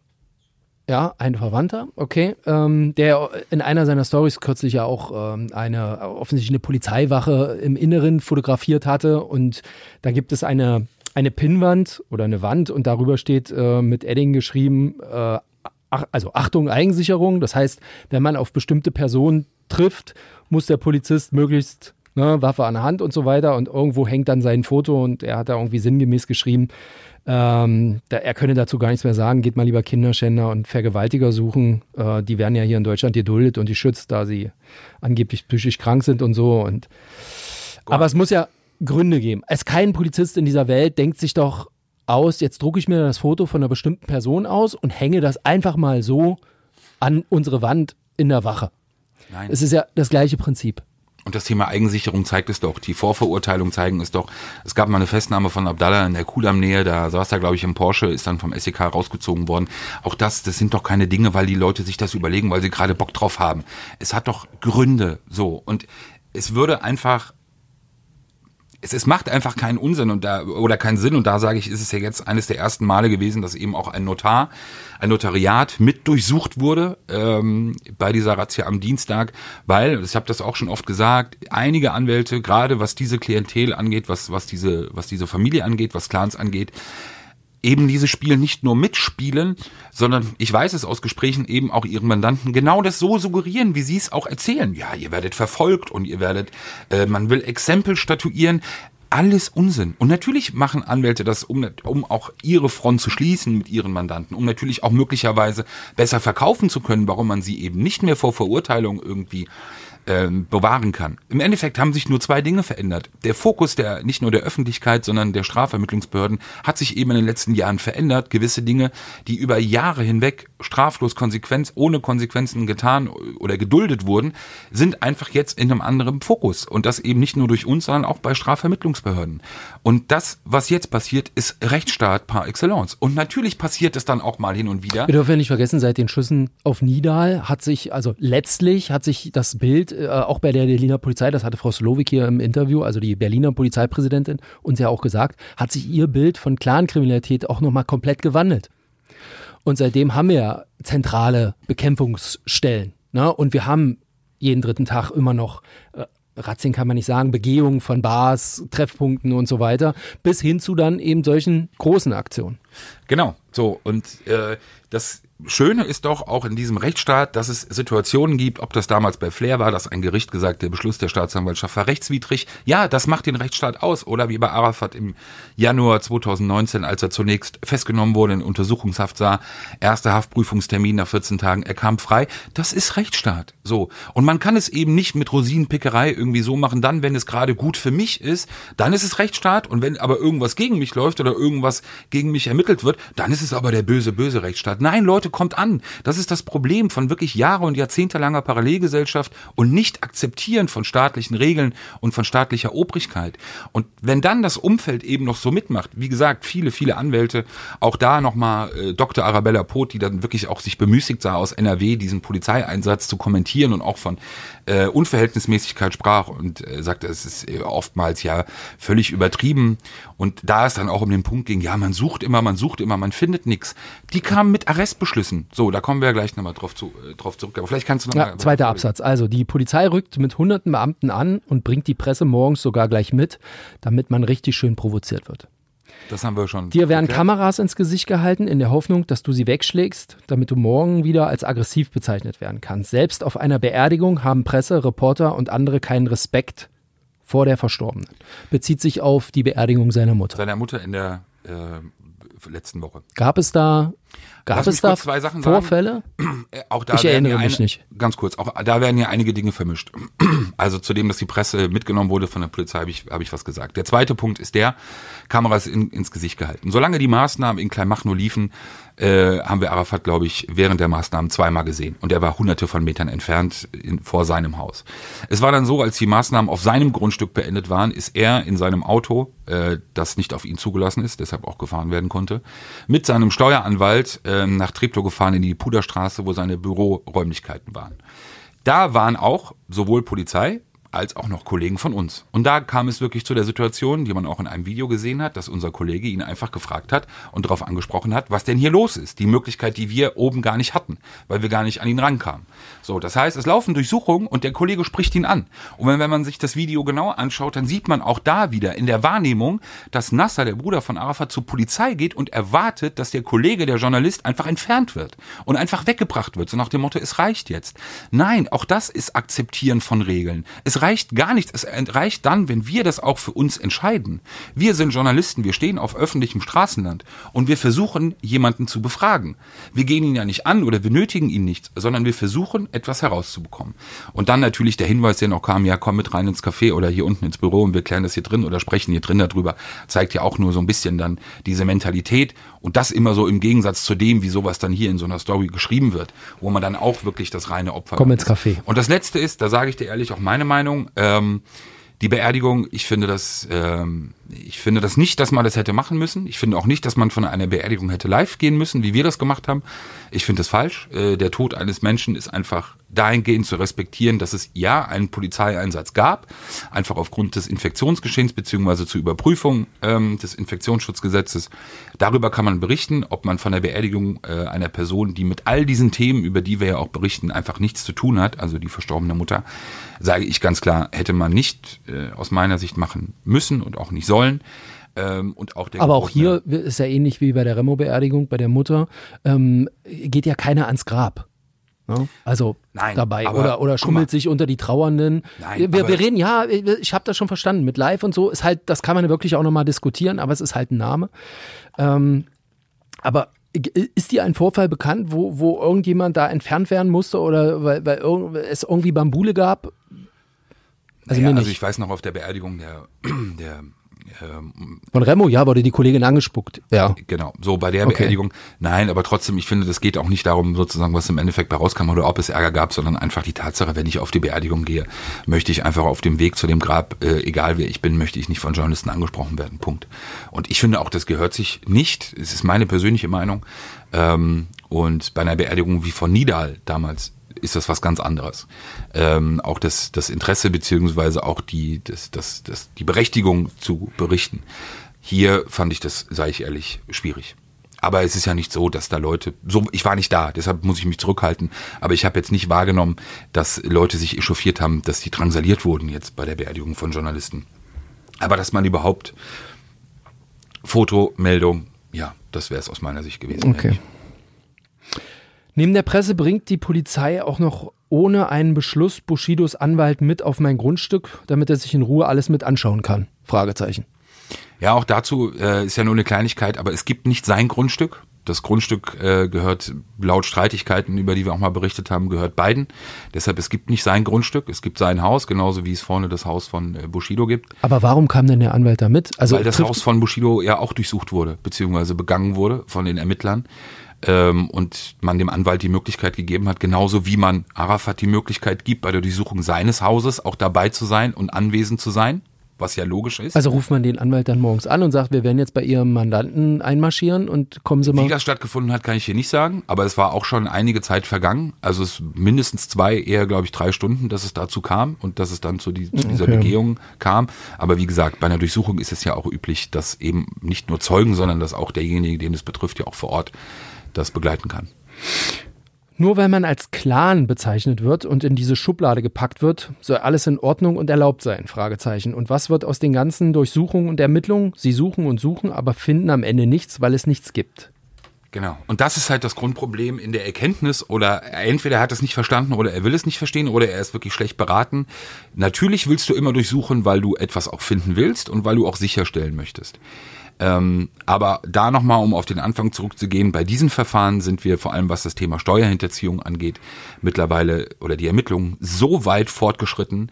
ja, ein Verwandter, okay, ähm, der in einer seiner Stories kürzlich ja auch ähm, eine offensichtlich eine Polizeiwache im Inneren fotografiert hatte und da gibt es eine eine Pinnwand oder eine Wand und darüber steht äh, mit Edding geschrieben, äh, ach, also Achtung, Eigensicherung. Das heißt, wenn man auf bestimmte Personen trifft, muss der Polizist möglichst ne, Waffe an der Hand und so weiter. Und irgendwo hängt dann sein Foto und er hat da irgendwie sinngemäß geschrieben, ähm, da, er könne dazu gar nichts mehr sagen, geht mal lieber Kinderschänder und Vergewaltiger suchen. Äh, die werden ja hier in Deutschland geduldet und geschützt, da sie angeblich psychisch krank sind und so. Und aber es muss ja Gründe geben. Es kein Polizist in dieser Welt denkt sich doch aus, jetzt drucke ich mir das Foto von einer bestimmten Person aus und hänge das einfach mal so an unsere Wand in der Wache. Nein. Es ist ja das gleiche Prinzip. Und das Thema Eigensicherung zeigt es doch. Die Vorverurteilung zeigen es doch. Es gab mal eine Festnahme von Abdallah in der Kudamm-Nähe. Da saß er, glaube ich, im Porsche, ist dann vom SEK rausgezogen worden. Auch das, das sind doch keine Dinge, weil die Leute sich das überlegen, weil sie gerade Bock drauf haben. Es hat doch Gründe, so. Und es würde einfach es, es macht einfach keinen Unsinn und da oder keinen Sinn. Und da sage ich, ist es ja jetzt eines der ersten Male gewesen, dass eben auch ein Notar, ein Notariat mit durchsucht wurde ähm, bei dieser Razzia am Dienstag, weil ich habe das auch schon oft gesagt, einige Anwälte, gerade was diese Klientel angeht, was was diese was diese Familie angeht, was Clans angeht, eben dieses Spiel nicht nur mitspielen, sondern ich weiß es aus Gesprächen eben auch ihren Mandanten genau das so suggerieren, wie sie es auch erzählen. Ja, ihr werdet verfolgt und ihr werdet, äh, man will Exempel statuieren. Alles Unsinn. Und natürlich machen Anwälte das, um, um auch ihre Front zu schließen mit ihren Mandanten, um natürlich auch möglicherweise besser verkaufen zu können, warum man sie eben nicht mehr vor Verurteilung irgendwie ähm, bewahren kann. Im Endeffekt haben sich nur zwei Dinge verändert. Der Fokus der nicht nur der Öffentlichkeit, sondern der Strafvermittlungsbehörden hat sich eben in den letzten Jahren verändert. Gewisse Dinge, die über Jahre hinweg straflos Konsequenz, ohne Konsequenzen getan oder geduldet wurden, sind einfach jetzt in einem anderen Fokus. Und das eben nicht nur durch uns, sondern auch bei Strafvermittlungsbehörden. Und das, was jetzt passiert, ist Rechtsstaat par excellence. Und natürlich passiert es dann auch mal hin und wieder. Wir dürfen ja nicht vergessen, seit den Schüssen auf Nidal hat sich, also letztlich hat sich das Bild äh, auch bei der Berliner Polizei, das hatte Frau Slowik hier im Interview, also die Berliner Polizeipräsidentin, uns ja auch gesagt, hat sich ihr Bild von Clankriminalität auch nochmal komplett gewandelt. Und seitdem haben wir ja zentrale Bekämpfungsstellen. Ne? Und wir haben jeden dritten Tag immer noch äh, Razzien kann man nicht sagen, Begehungen von Bars, Treffpunkten und so weiter, bis hin zu dann eben solchen großen Aktionen. Genau, so und äh, das Schöne ist doch auch in diesem Rechtsstaat, dass es Situationen gibt, ob das damals bei Flair war, dass ein Gericht gesagt, der Beschluss der Staatsanwaltschaft war rechtswidrig. Ja, das macht den Rechtsstaat aus. Oder wie bei Arafat im Januar 2019, als er zunächst festgenommen wurde, in Untersuchungshaft sah, erster Haftprüfungstermin nach 14 Tagen, er kam frei. Das ist Rechtsstaat. So. Und man kann es eben nicht mit Rosinenpickerei irgendwie so machen, dann, wenn es gerade gut für mich ist, dann ist es Rechtsstaat. Und wenn aber irgendwas gegen mich läuft oder irgendwas gegen mich ermittelt wird, dann ist es aber der böse, böse Rechtsstaat. Nein, Leute, kommt an. Das ist das Problem von wirklich Jahre und jahrzehntelanger Parallelgesellschaft und nicht akzeptieren von staatlichen Regeln und von staatlicher Obrigkeit. Und wenn dann das Umfeld eben noch so mitmacht, wie gesagt, viele, viele Anwälte, auch da nochmal äh, Dr. Arabella Poth, die dann wirklich auch sich bemüßigt sah, aus NRW diesen Polizeieinsatz zu kommentieren und auch von äh, Unverhältnismäßigkeit sprach und äh, sagte, es ist äh, oftmals ja völlig übertrieben. Und da es dann auch um den Punkt ging, ja, man sucht immer, man sucht immer, man findet nichts. Die kamen mit Arrestbeschlüssen. So, da kommen wir ja gleich nochmal drauf, zu, äh, drauf zurück. Aber vielleicht kannst du noch ja, Zweiter Absatz. Also die Polizei rückt mit hunderten Beamten an und bringt die Presse morgens sogar gleich mit, damit man richtig schön provoziert wird. Das haben wir schon. Dir werden erklärt. Kameras ins Gesicht gehalten, in der Hoffnung, dass du sie wegschlägst, damit du morgen wieder als aggressiv bezeichnet werden kannst. Selbst auf einer Beerdigung haben Presse, Reporter und andere keinen Respekt vor der Verstorbenen. Bezieht sich auf die Beerdigung seiner Mutter. Seiner Mutter in der äh, letzten Woche. Gab es da Gab es da Vorfälle? Äh, auch da ich erinnere mich eine, nicht. Ganz kurz, auch da werden ja einige Dinge vermischt. Also zu dem, dass die Presse mitgenommen wurde von der Polizei, habe ich, hab ich was gesagt. Der zweite Punkt ist der, Kameras in, ins Gesicht gehalten. Solange die Maßnahmen in Kleinmachnow liefen, äh, haben wir Arafat, glaube ich, während der Maßnahmen zweimal gesehen. Und er war hunderte von Metern entfernt in, vor seinem Haus. Es war dann so, als die Maßnahmen auf seinem Grundstück beendet waren, ist er in seinem Auto, äh, das nicht auf ihn zugelassen ist, deshalb auch gefahren werden konnte, mit seinem Steueranwalt äh, nach Treptow gefahren in die Puderstraße, wo seine Büroräumlichkeiten waren. Da waren auch sowohl Polizei als auch noch Kollegen von uns. Und da kam es wirklich zu der Situation, die man auch in einem Video gesehen hat, dass unser Kollege ihn einfach gefragt hat und darauf angesprochen hat, was denn hier los ist. Die Möglichkeit, die wir oben gar nicht hatten, weil wir gar nicht an ihn rankamen. So, das heißt, es laufen Durchsuchungen und der Kollege spricht ihn an. Und wenn, wenn man sich das Video genauer anschaut, dann sieht man auch da wieder in der Wahrnehmung, dass Nasser, der Bruder von Arafat, zur Polizei geht und erwartet, dass der Kollege, der Journalist, einfach entfernt wird und einfach weggebracht wird. So nach dem Motto, es reicht jetzt. Nein, auch das ist Akzeptieren von Regeln. Es reicht gar nichts. Es reicht dann, wenn wir das auch für uns entscheiden. Wir sind Journalisten, wir stehen auf öffentlichem Straßenland und wir versuchen, jemanden zu befragen. Wir gehen ihn ja nicht an oder wir nötigen ihn nicht, sondern wir versuchen, etwas herauszubekommen. Und dann natürlich der Hinweis, der noch kam, ja, komm mit rein ins Café oder hier unten ins Büro und wir klären das hier drin oder sprechen hier drin darüber, zeigt ja auch nur so ein bisschen dann diese Mentalität und das immer so im Gegensatz zu dem, wie sowas dann hier in so einer Story geschrieben wird, wo man dann auch wirklich das reine Opfer Komm ins Café. Und das Letzte ist, da sage ich dir ehrlich auch meine Meinung, ähm, die Beerdigung, ich finde das, ähm, ich finde das nicht, dass man das hätte machen müssen. Ich finde auch nicht, dass man von einer Beerdigung hätte live gehen müssen, wie wir das gemacht haben. Ich finde das falsch. Äh, der Tod eines Menschen ist einfach dahingehend zu respektieren, dass es ja einen Polizeieinsatz gab, einfach aufgrund des Infektionsgeschehens beziehungsweise zur Überprüfung ähm, des Infektionsschutzgesetzes. Darüber kann man berichten, ob man von der Beerdigung äh, einer Person, die mit all diesen Themen, über die wir ja auch berichten, einfach nichts zu tun hat, also die verstorbene Mutter, sage ich ganz klar, hätte man nicht äh, aus meiner Sicht machen müssen und auch nicht sollen. Ähm, und auch der Aber auch hier ist ja ähnlich wie bei der Remo-Beerdigung, bei der Mutter, ähm, geht ja keiner ans Grab. Ne? Also Nein, dabei aber oder, oder schummelt sich unter die Trauernden. Nein, wir, wir reden, ja, ich habe das schon verstanden. Mit Live und so ist halt, das kann man wirklich auch nochmal diskutieren, aber es ist halt ein Name. Ähm, aber ist dir ein Vorfall bekannt, wo, wo irgendjemand da entfernt werden musste oder weil, weil es irgendwie Bambule gab? Also naja, also ich weiß noch auf der Beerdigung der, der ähm, Von Remo, ja, wurde die Kollegin angespuckt. Ja. Genau, so bei der Okay. Beerdigung. Nein, aber trotzdem, ich finde, das geht auch nicht darum, sozusagen, was im Endeffekt bei rauskam oder ob es Ärger gab, sondern einfach die Tatsache, wenn ich auf die Beerdigung gehe, möchte ich einfach auf dem Weg zu dem Grab, äh, egal wer ich bin, möchte ich nicht von Journalisten angesprochen werden. Punkt. Und ich finde auch, das gehört sich nicht. Es ist meine persönliche Meinung. Ähm, und bei einer Beerdigung wie von Nidal damals ist das was ganz anderes. Ähm, auch das, das Interesse beziehungsweise auch die, das, das, das, die Berechtigung zu berichten. Hier fand ich das, sage ich ehrlich, schwierig. Aber es ist ja nicht so, dass da Leute, so, ich war nicht da, deshalb muss ich mich zurückhalten, aber ich habe jetzt nicht wahrgenommen, dass Leute sich echauffiert haben, dass die drangsaliert wurden jetzt bei der Beerdigung von Journalisten. Aber dass man überhaupt Fotomeldung, ja, das wäre es aus meiner Sicht gewesen. Okay. Neben der Presse bringt die Polizei auch noch ohne einen Beschluss Bushidos Anwalt mit auf mein Grundstück, damit er sich in Ruhe alles mit anschauen kann. Fragezeichen. Ja, auch dazu äh, ist ja nur eine Kleinigkeit, aber es gibt nicht sein Grundstück. Das Grundstück äh, gehört laut Streitigkeiten, über die wir auch mal berichtet haben, gehört beiden. Deshalb, es gibt nicht sein Grundstück, es gibt sein Haus, genauso wie es vorne das Haus von äh, Bushido gibt. Aber warum kam denn der Anwalt da mit? Also weil das Haus von Bushido ja auch durchsucht wurde, beziehungsweise begangen wurde von den Ermittlern. Ähm, und man dem Anwalt die Möglichkeit gegeben hat, genauso wie man Arafat die Möglichkeit gibt, bei der Durchsuchung seines Hauses auch dabei zu sein und anwesend zu sein, was ja logisch ist. Also ruft man den Anwalt dann morgens an und sagt, wir werden jetzt bei Ihrem Mandanten einmarschieren und kommen Sie Wie mal. das stattgefunden hat, kann ich hier nicht sagen, aber es war auch schon einige Zeit vergangen. Also es mindestens zwei, eher glaube ich drei Stunden, dass es dazu kam und dass es dann zu, die, zu dieser Okay. Begehung kam. Aber wie gesagt, bei einer Durchsuchung ist es ja auch üblich, dass eben nicht nur Zeugen, sondern dass auch derjenige, den es betrifft, ja auch vor Ort das begleiten kann. Nur weil man als Clan bezeichnet wird und in diese Schublade gepackt wird, soll alles in Ordnung und erlaubt sein? Fragezeichen. Und was wird aus den ganzen Durchsuchungen und Ermittlungen? Sie suchen und suchen, aber finden am Ende nichts, weil es nichts gibt. Genau. Und das ist halt das Grundproblem in der Erkenntnis oder entweder er hat es nicht verstanden oder er will es nicht verstehen oder er ist wirklich schlecht beraten. Natürlich willst du immer durchsuchen, weil du etwas auch finden willst und weil du auch sicherstellen möchtest. Ähm, aber da nochmal, um auf den Anfang zurückzugehen, bei diesen Verfahren sind wir vor allem, was das Thema Steuerhinterziehung angeht, mittlerweile oder die Ermittlungen so weit fortgeschritten,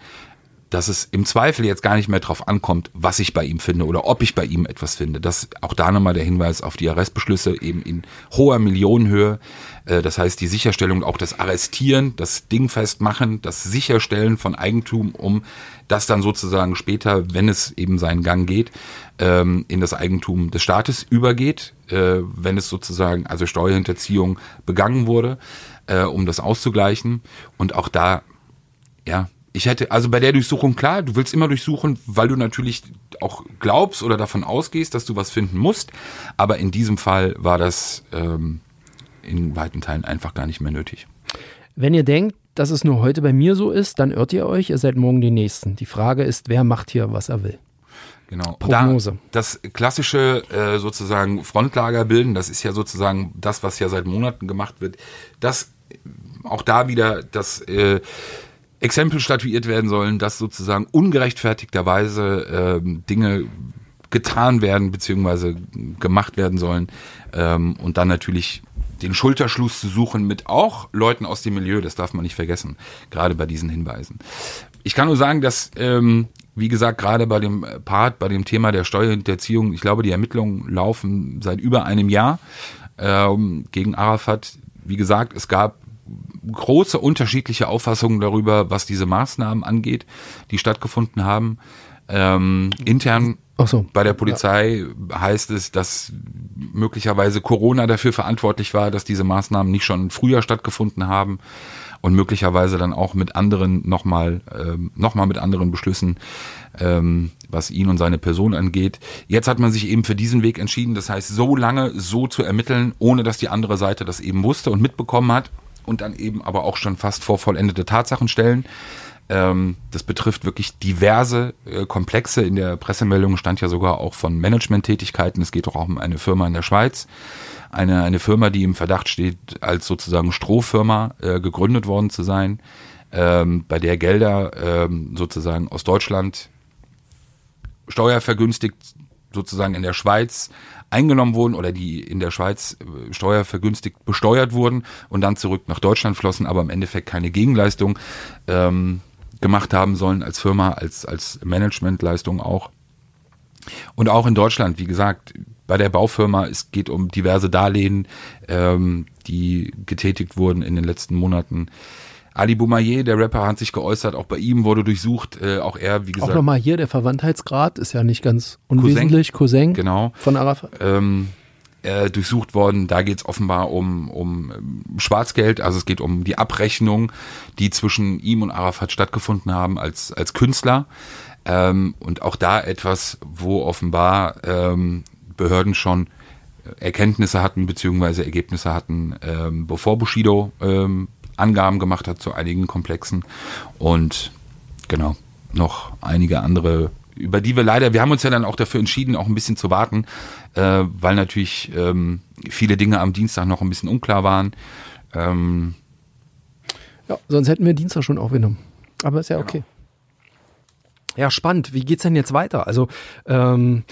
dass es im Zweifel jetzt gar nicht mehr drauf ankommt, was ich bei ihm finde oder ob ich bei ihm etwas finde. Das auch da nochmal der Hinweis auf die Arrestbeschlüsse eben in hoher Millionenhöhe. Äh, Das heißt, die Sicherstellung, auch das Arrestieren, das Ding festmachen, das Sicherstellen von Eigentum, um das dann sozusagen später, wenn es eben seinen Gang geht, ähm, in das Eigentum des Staates übergeht, äh, wenn es sozusagen, also Steuerhinterziehung begangen wurde, äh, um das auszugleichen. Und auch da ja, ich hätte, also bei der Durchsuchung klar, du willst immer durchsuchen, weil du natürlich auch glaubst oder davon ausgehst, dass du was finden musst. Aber in diesem Fall war das ähm, in weiten Teilen einfach gar nicht mehr nötig. Wenn ihr denkt, dass es nur heute bei mir so ist, dann irrt ihr euch, ihr seid morgen die Nächsten. Die Frage ist, wer macht hier, was er will? Genau. Prognose. Da, das klassische äh, sozusagen Frontlager bilden, das ist ja sozusagen das, was ja seit Monaten gemacht wird. Das auch da wieder das äh, Exempel statuiert werden sollen, dass sozusagen ungerechtfertigterweise ähm, Dinge getan werden beziehungsweise gemacht werden sollen ähm, und dann natürlich den Schulterschluss zu suchen mit auch Leuten aus dem Milieu, das darf man nicht vergessen, gerade bei diesen Hinweisen. Ich kann nur sagen, dass, ähm, wie gesagt, gerade bei dem Part, bei dem Thema der Steuerhinterziehung, ich glaube, die Ermittlungen laufen seit über einem Jahr ähm, gegen Arafat. Wie gesagt, es gab große unterschiedliche Auffassungen darüber, was diese Maßnahmen angeht, die stattgefunden haben. Ähm, intern so. bei der Polizei heißt es, dass möglicherweise Corona dafür verantwortlich war, dass diese Maßnahmen nicht schon früher stattgefunden haben und möglicherweise dann auch mit anderen nochmal ähm, noch mal mit anderen Beschlüssen, ähm, was ihn und seine Person angeht. Jetzt hat man sich eben für diesen Weg entschieden, das heißt, so lange so zu ermitteln, ohne dass die andere Seite das eben wusste und mitbekommen hat und dann eben aber auch schon fast vor vollendete Tatsachen stellen. Ähm, das betrifft wirklich diverse äh, Komplexe. In der Pressemeldung stand ja sogar auch von Managementtätigkeiten. Es geht doch auch um eine Firma in der Schweiz. Eine, eine Firma, die im Verdacht steht, als sozusagen Strohfirma äh, gegründet worden zu sein, ähm, bei der Gelder ähm, sozusagen aus Deutschland steuervergünstigt sozusagen in der Schweiz eingenommen wurden oder die in der Schweiz äh, steuervergünstigt besteuert wurden und dann zurück nach Deutschland flossen, aber im Endeffekt keine Gegenleistung ähm, gemacht haben sollen als Firma, als, als Managementleistung auch. Und auch in Deutschland, wie gesagt, bei der Baufirma, es geht um diverse Darlehen, ähm, die getätigt wurden in den letzten Monaten. Ali Boumaier, der Rapper, hat sich geäußert, auch bei ihm wurde durchsucht, äh, auch er, wie gesagt. Auch nochmal hier, der Verwandtheitsgrad ist ja nicht ganz unwesentlich. Cousin, Genau. von Arafat. ähm, äh, durchsucht worden. Da geht es offenbar um, um ähm, Schwarzgeld, also es geht um die Abrechnung, die zwischen ihm und Arafat stattgefunden haben als, als Künstler. Ähm, und auch da etwas, wo offenbar ähm, Behörden schon Erkenntnisse hatten beziehungsweise Ergebnisse hatten, ähm, bevor Bushido ähm, Angaben gemacht hat zu einigen Komplexen und genau noch einige andere, über die wir leider, wir haben uns ja dann auch dafür entschieden, auch ein bisschen zu warten, äh, weil natürlich ähm, viele Dinge am Dienstag noch ein bisschen unklar waren. Ähm, Ja, sonst hätten wir Dienstag schon aufgenommen. Aber ist ja okay. Ja, spannend. Wie geht's denn jetzt weiter? Also, ähm,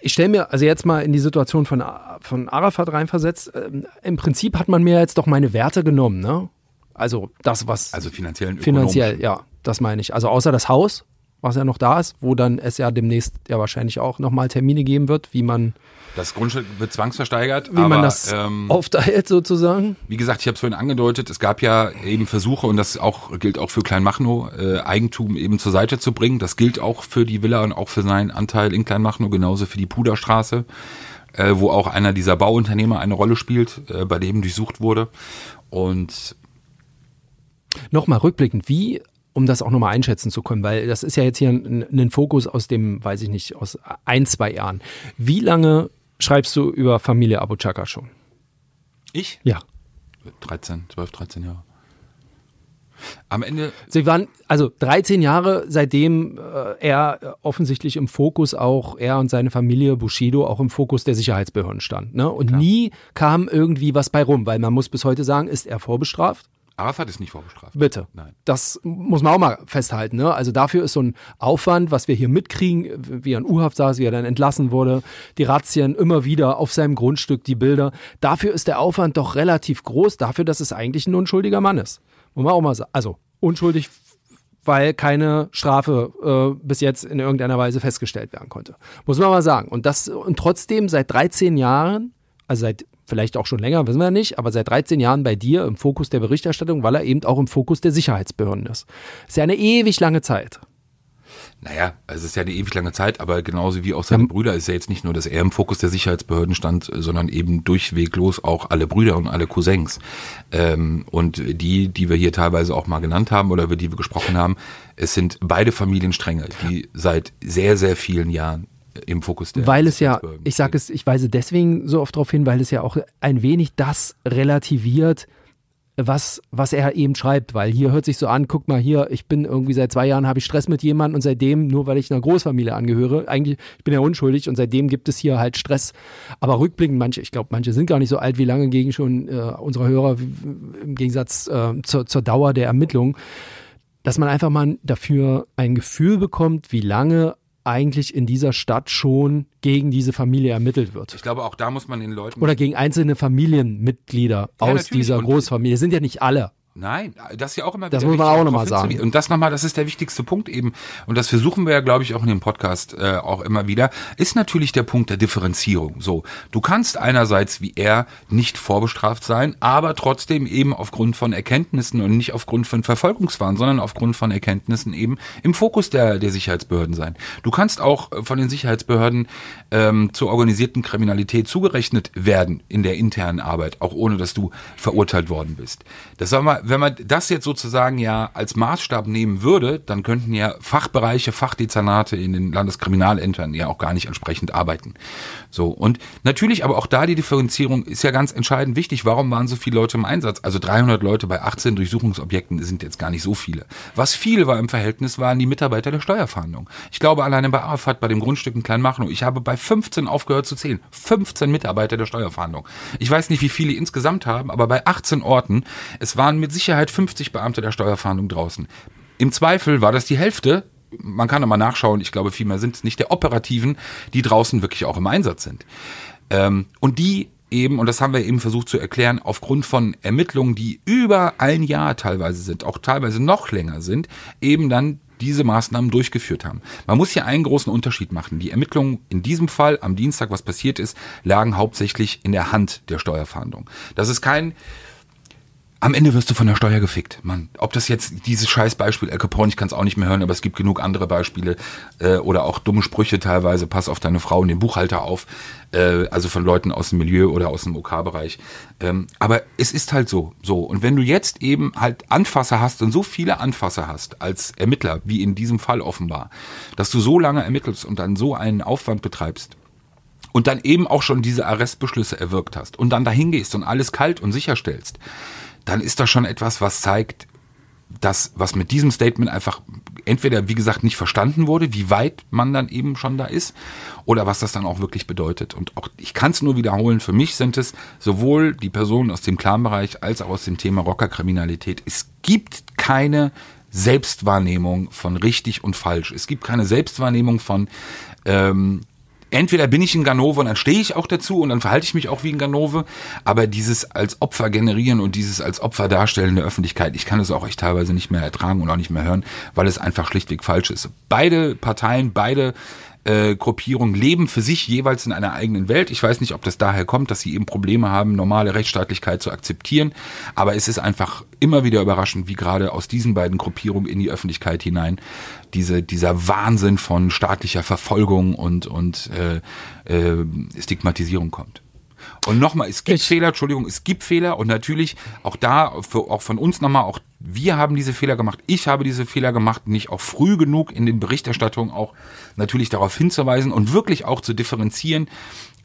ich stelle mir also jetzt mal in die Situation von, von Arafat reinversetzt. Ähm, Im Prinzip hat man mir jetzt doch meine Werte genommen, ne? Also das, was also finanziell finanziell, ja, das meine ich. Also außer das Haus, was ja noch da ist, wo dann es ja demnächst ja wahrscheinlich auch nochmal Termine geben wird, wie man, Das Grundstück wird zwangsversteigert, wie aber man das ähm, aufteilt sozusagen. Wie gesagt, ich habe es vorhin angedeutet, es gab ja eben Versuche, und das auch gilt auch für Kleinmachnow, äh, Eigentum eben zur Seite zu bringen. Das gilt auch für die Villa und auch für seinen Anteil in Kleinmachnow, genauso für die Puderstraße, äh, wo auch einer dieser Bauunternehmer eine Rolle spielt, äh, bei dem durchsucht wurde. Und Nochmal rückblickend, wie, um das auch nochmal einschätzen zu können, weil das ist ja jetzt hier ein, ein Fokus aus dem, weiß ich nicht, aus ein, zwei Jahren. Wie lange schreibst du über Familie Abu Chaka schon? ich? Ja. 13, 12, 13 Jahre. Am Ende, Sie waren also 13 Jahre, seitdem äh, er äh, offensichtlich im Fokus auch, er und seine Familie Bushido auch im Fokus der Sicherheitsbehörden stand. Ne? Und nie kam irgendwie was bei rum, weil man muss bis heute sagen, ist er vorbestraft? Arafat ist nicht vorbestraft. Bitte. Nein. Das muss man auch mal festhalten. Ne? Also dafür ist so ein Aufwand, was wir hier mitkriegen, wie er in U-Haft saß, wie er dann entlassen wurde, die Razzien immer wieder auf seinem Grundstück, die Bilder. Dafür ist der Aufwand doch relativ groß, dafür, dass es eigentlich ein unschuldiger Mann ist. Muss man auch mal sagen. Also unschuldig, weil keine Strafe äh, bis jetzt in irgendeiner Weise festgestellt werden konnte. Muss man mal sagen. Und das und trotzdem seit 13 Jahren, also seit vielleicht auch schon länger, wissen wir nicht, aber seit 13 Jahren bei dir im Fokus der Berichterstattung, weil er eben auch im Fokus der Sicherheitsbehörden ist. Ist ja eine ewig lange Zeit. Naja, es ist ja eine ewig lange Zeit, aber genauso wie auch seine Brüder ist ja jetzt nicht nur, dass er im Fokus der Sicherheitsbehörden stand, sondern eben durchweglos auch alle Brüder und alle Cousins. Ähm, und die, die wir hier teilweise auch mal genannt haben oder über die wir gesprochen haben, es sind beide Familienstränge, die seit sehr, sehr vielen Jahren im Fokus der Weil es ja, ich sage es, ich weise deswegen so oft darauf hin, weil es ja auch ein wenig das relativiert, was, was er eben schreibt, weil hier hört sich so an, guck mal hier, ich bin irgendwie seit zwei Jahren habe ich Stress mit jemandem und seitdem, nur weil ich einer Großfamilie angehöre, eigentlich, ich bin ja unschuldig und seitdem gibt es hier halt Stress. Aber rückblickend, manche, ich glaube, manche sind gar nicht so alt wie lange gegen schon äh, unsere Hörer, im Gegensatz äh, zur, zur Dauer der Ermittlung. dass man einfach mal dafür ein Gefühl bekommt, wie lange eigentlich in dieser Stadt schon gegen diese Familie ermittelt wird. Ich glaube, auch da muss man den Leuten. Oder gegen einzelne Familienmitglieder aus natürlich. dieser Großfamilie. Das sind ja nicht alle. Nein, das ist ja auch immer Das muss man auch noch mal darauf sagen. Und das nochmal, das ist der wichtigste Punkt eben. Und das versuchen wir ja, glaube ich, auch in dem Podcast äh, auch immer wieder, ist natürlich der Punkt der Differenzierung. So, du kannst einerseits wie er nicht vorbestraft sein, aber trotzdem eben aufgrund von Erkenntnissen und nicht aufgrund von Verfolgungswahn, sondern aufgrund von Erkenntnissen eben im Fokus der, der Sicherheitsbehörden sein. Du kannst auch äh, von den Sicherheitsbehörden ähm, zur organisierten Kriminalität zugerechnet werden in der internen Arbeit, auch ohne dass du verurteilt worden bist. Das soll man, wenn man das jetzt sozusagen ja als Maßstab nehmen würde, dann könnten ja Fachbereiche, Fachdezernate in den Landeskriminalämtern ja auch gar nicht entsprechend arbeiten. So und natürlich, aber auch da die Differenzierung ist ja ganz entscheidend wichtig. Warum waren so viele Leute im Einsatz? Also 300 Leute bei 18 Durchsuchungsobjekten sind jetzt gar nicht so viele. Was viel war im Verhältnis waren die Mitarbeiter der Steuerfahndung. Ich glaube alleine bei Arafat, bei dem Grundstück in Kleinmachnow, ich habe bei 15 aufgehört zu zählen. 15 Mitarbeiter der Steuerfahndung. Ich weiß nicht, wie viele insgesamt haben, aber bei 18 Orten, es waren mit Sicherheit 50 Beamte der Steuerfahndung draußen. Im Zweifel war das die Hälfte. Man kann aber nachschauen, ich glaube, viel mehr sind es nicht der Operativen, die draußen wirklich auch im Einsatz sind. Ähm, und die eben, und das haben wir eben versucht zu erklären, aufgrund von Ermittlungen, die über ein Jahr teilweise sind, auch teilweise noch länger sind, eben dann diese Maßnahmen durchgeführt haben. Man muss hier einen großen Unterschied machen. Die Ermittlungen in diesem Fall am Dienstag, was passiert ist, lagen hauptsächlich in der Hand der Steuerfahndung. Das ist kein am Ende wirst du von der Steuer gefickt, Mann. Ob das jetzt dieses scheiß Beispiel Al Capone, ich kann es auch nicht mehr hören, aber es gibt genug andere Beispiele äh, oder auch dumme Sprüche teilweise. Pass auf deine Frau und den Buchhalter auf, äh, also von Leuten aus dem Milieu oder aus dem OK-Bereich. Ähm, aber es ist halt so, so. Und wenn du jetzt eben halt Anfasser hast und so viele Anfasser hast als Ermittler, wie in diesem Fall offenbar, dass du so lange ermittelst und dann so einen Aufwand betreibst, und dann eben auch schon diese Arrestbeschlüsse erwirkt hast und dann dahin gehst und alles kalt und sicherstellst, dann ist das schon etwas, was zeigt, dass was mit diesem Statement einfach entweder, wie gesagt, nicht verstanden wurde, wie weit man dann eben schon da ist, oder was das dann auch wirklich bedeutet. Und auch, ich kann es nur wiederholen, für mich sind es sowohl die Personen aus dem Clanbereich als auch aus dem Thema Rockerkriminalität. Es gibt keine Selbstwahrnehmung von richtig und falsch. Es gibt keine Selbstwahrnehmung von ähm, entweder bin ich ein Ganove und dann stehe ich auch dazu und dann verhalte ich mich auch wie ein Ganove, aber dieses als Opfer generieren und dieses als Opfer darstellen der Öffentlichkeit, ich kann es auch echt teilweise nicht mehr ertragen und auch nicht mehr hören, weil es einfach schlichtweg falsch ist. Beide Parteien, beide äh, Gruppierungen leben für sich jeweils in einer eigenen Welt. Ich weiß nicht, ob das daher kommt, dass sie eben Probleme haben, normale Rechtsstaatlichkeit zu akzeptieren, aber es ist einfach immer wieder überraschend, wie gerade aus diesen beiden Gruppierungen in die Öffentlichkeit hinein diese, dieser Wahnsinn von staatlicher Verfolgung und, und äh, äh, Stigmatisierung kommt. Und nochmal, es gibt Ich- Fehler, Entschuldigung, es gibt Fehler und natürlich auch da, für, auch von uns nochmal, auch wir haben diese Fehler gemacht, ich habe diese Fehler gemacht, nicht auch früh genug in den Berichterstattungen auch natürlich darauf hinzuweisen und wirklich auch zu differenzieren,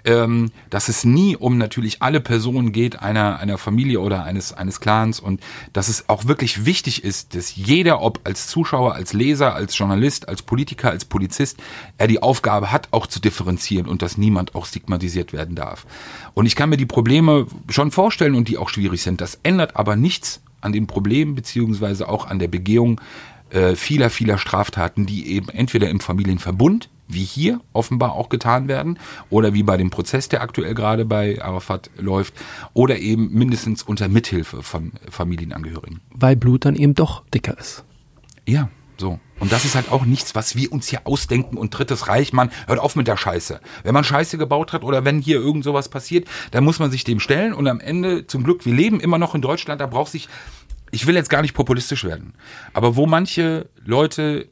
ähm, dass es nie um natürlich alle Personen geht, einer, einer Familie oder eines, eines Clans und dass es auch wirklich wichtig ist, dass jeder, ob als Zuschauer, als Leser, als Journalist, als Politiker, als Polizist, er die Aufgabe hat, auch zu differenzieren und dass niemand auch stigmatisiert werden darf. Und ich kann mir die Probleme schon vorstellen und die auch schwierig sind. Das ändert aber nichts an den Problemen beziehungsweise auch an der Begehung äh, vieler, vieler Straftaten, die eben entweder im Familienverbund, wie hier offenbar auch getan werden, oder wie bei dem Prozess, der aktuell gerade bei Arafat läuft, oder eben mindestens unter Mithilfe von Familienangehörigen. Weil Blut dann eben doch dicker ist. Ja, so. Und das ist halt auch nichts, was wir uns hier ausdenken und drittes Reich, Mann, hört auf mit der Scheiße. Wenn man Scheiße gebaut hat oder wenn hier irgend sowas passiert, dann muss man sich dem stellen und am Ende, zum Glück, wir leben immer noch in Deutschland, da braucht sich, ich will jetzt gar nicht populistisch werden, aber wo manche Leute,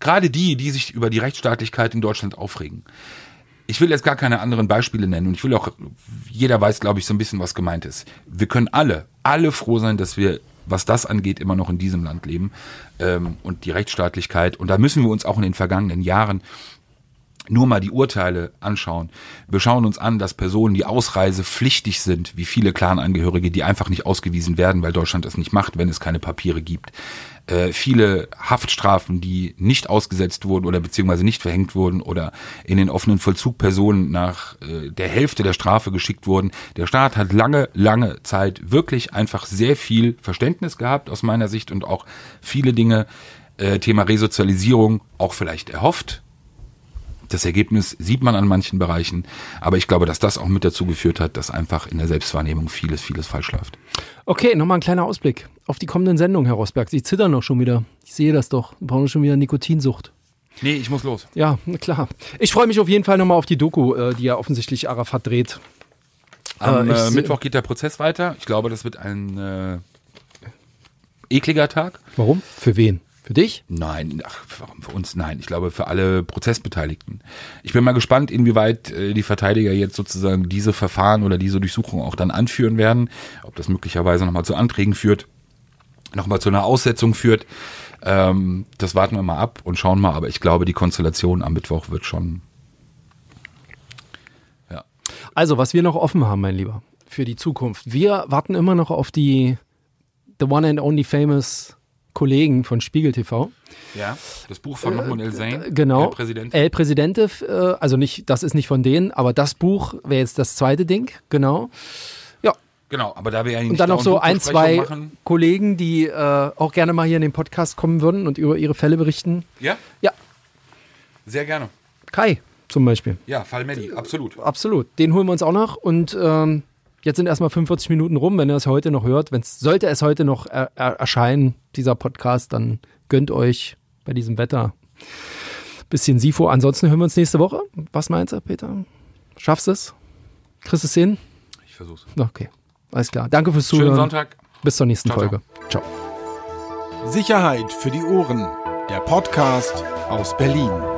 gerade die, die sich über die Rechtsstaatlichkeit in Deutschland aufregen, ich will jetzt gar keine anderen Beispiele nennen und ich will auch, jeder weiß, glaube ich, so ein bisschen, was gemeint ist. Wir können alle, alle froh sein, dass wir, was das angeht, immer noch in diesem Land leben ähm, und die Rechtsstaatlichkeit. Und da müssen wir uns auch in den vergangenen Jahren nur mal die Urteile anschauen. Wir schauen uns an, dass Personen, die ausreisepflichtig sind, wie viele Clanangehörige, die einfach nicht ausgewiesen werden, weil Deutschland es nicht macht, wenn es keine Papiere gibt. Äh, viele Haftstrafen, die nicht ausgesetzt wurden oder beziehungsweise nicht verhängt wurden oder in den offenen Vollzug Personen nach äh, der Hälfte der Strafe geschickt wurden. Der Staat hat lange, lange Zeit wirklich einfach sehr viel Verständnis gehabt aus meiner Sicht und auch viele Dinge, äh, Thema Resozialisierung, auch vielleicht erhofft, das Ergebnis sieht man an manchen Bereichen, aber ich glaube, dass das auch mit dazu geführt hat, dass einfach in der Selbstwahrnehmung vieles, vieles falsch läuft. Okay, nochmal ein kleiner Ausblick auf die kommenden Sendungen, Herr Rosberg. Sie zittern doch schon wieder. Ich sehe das doch. Wir brauchen schon wieder Nikotinsucht. Nee, ich muss los. Ja, klar. Ich freue mich auf jeden Fall nochmal auf die Doku, äh, die ja offensichtlich Arafat dreht. Am Äh, äh, Mittwoch geht der Prozess weiter. Ich glaube, das wird ein äh, ekliger Tag. Warum? Für wen? Für dich? Nein, ach, warum für uns? Nein, ich glaube für alle Prozessbeteiligten. Ich bin mal gespannt, inwieweit äh, die Verteidiger jetzt sozusagen diese Verfahren oder diese Durchsuchung auch dann anführen werden. Ob das möglicherweise nochmal zu Anträgen führt, nochmal zu einer Aussetzung führt. Ähm, das warten wir mal ab und schauen mal. Aber ich glaube, die Konstellation am Mittwoch wird schon. Ja. Also, was wir noch offen haben, mein Lieber, für die Zukunft. Wir warten immer noch auf die The One and Only Famous Kollegen von Spiegel TV. ja. Das Buch von Mahmoud El Zain, Genau. der Präsident. El Presidente, äh, also nicht, das ist nicht von denen, aber das Buch wäre jetzt das zweite Ding, genau. Ja, Genau, aber da wir ja nicht und dann noch so ein, zwei machen. Kollegen, die äh, auch gerne mal hier in den Podcast kommen würden und über ihre Fälle berichten. Ja, Ja, sehr gerne. Kai zum Beispiel. Ja, Fall Melli, absolut. Absolut. Den holen wir uns auch noch. Und ähm, jetzt sind erstmal 45 Minuten rum. Wenn ihr es heute noch hört, wenn's, sollte es heute noch er, er, erscheinen, dieser Podcast, dann gönnt euch bei diesem Wetter bisschen Sifo. Ansonsten hören wir uns nächste Woche. Was meinst du, Peter? Schaffst du es? Kriegst du es hin? Ich versuch's. Okay, alles klar. Danke fürs Zuhören. Schönen Sonntag. Bis zur nächsten Ciao, Folge. Ciao. Sicherheit für die Ohren. Der Podcast aus Berlin.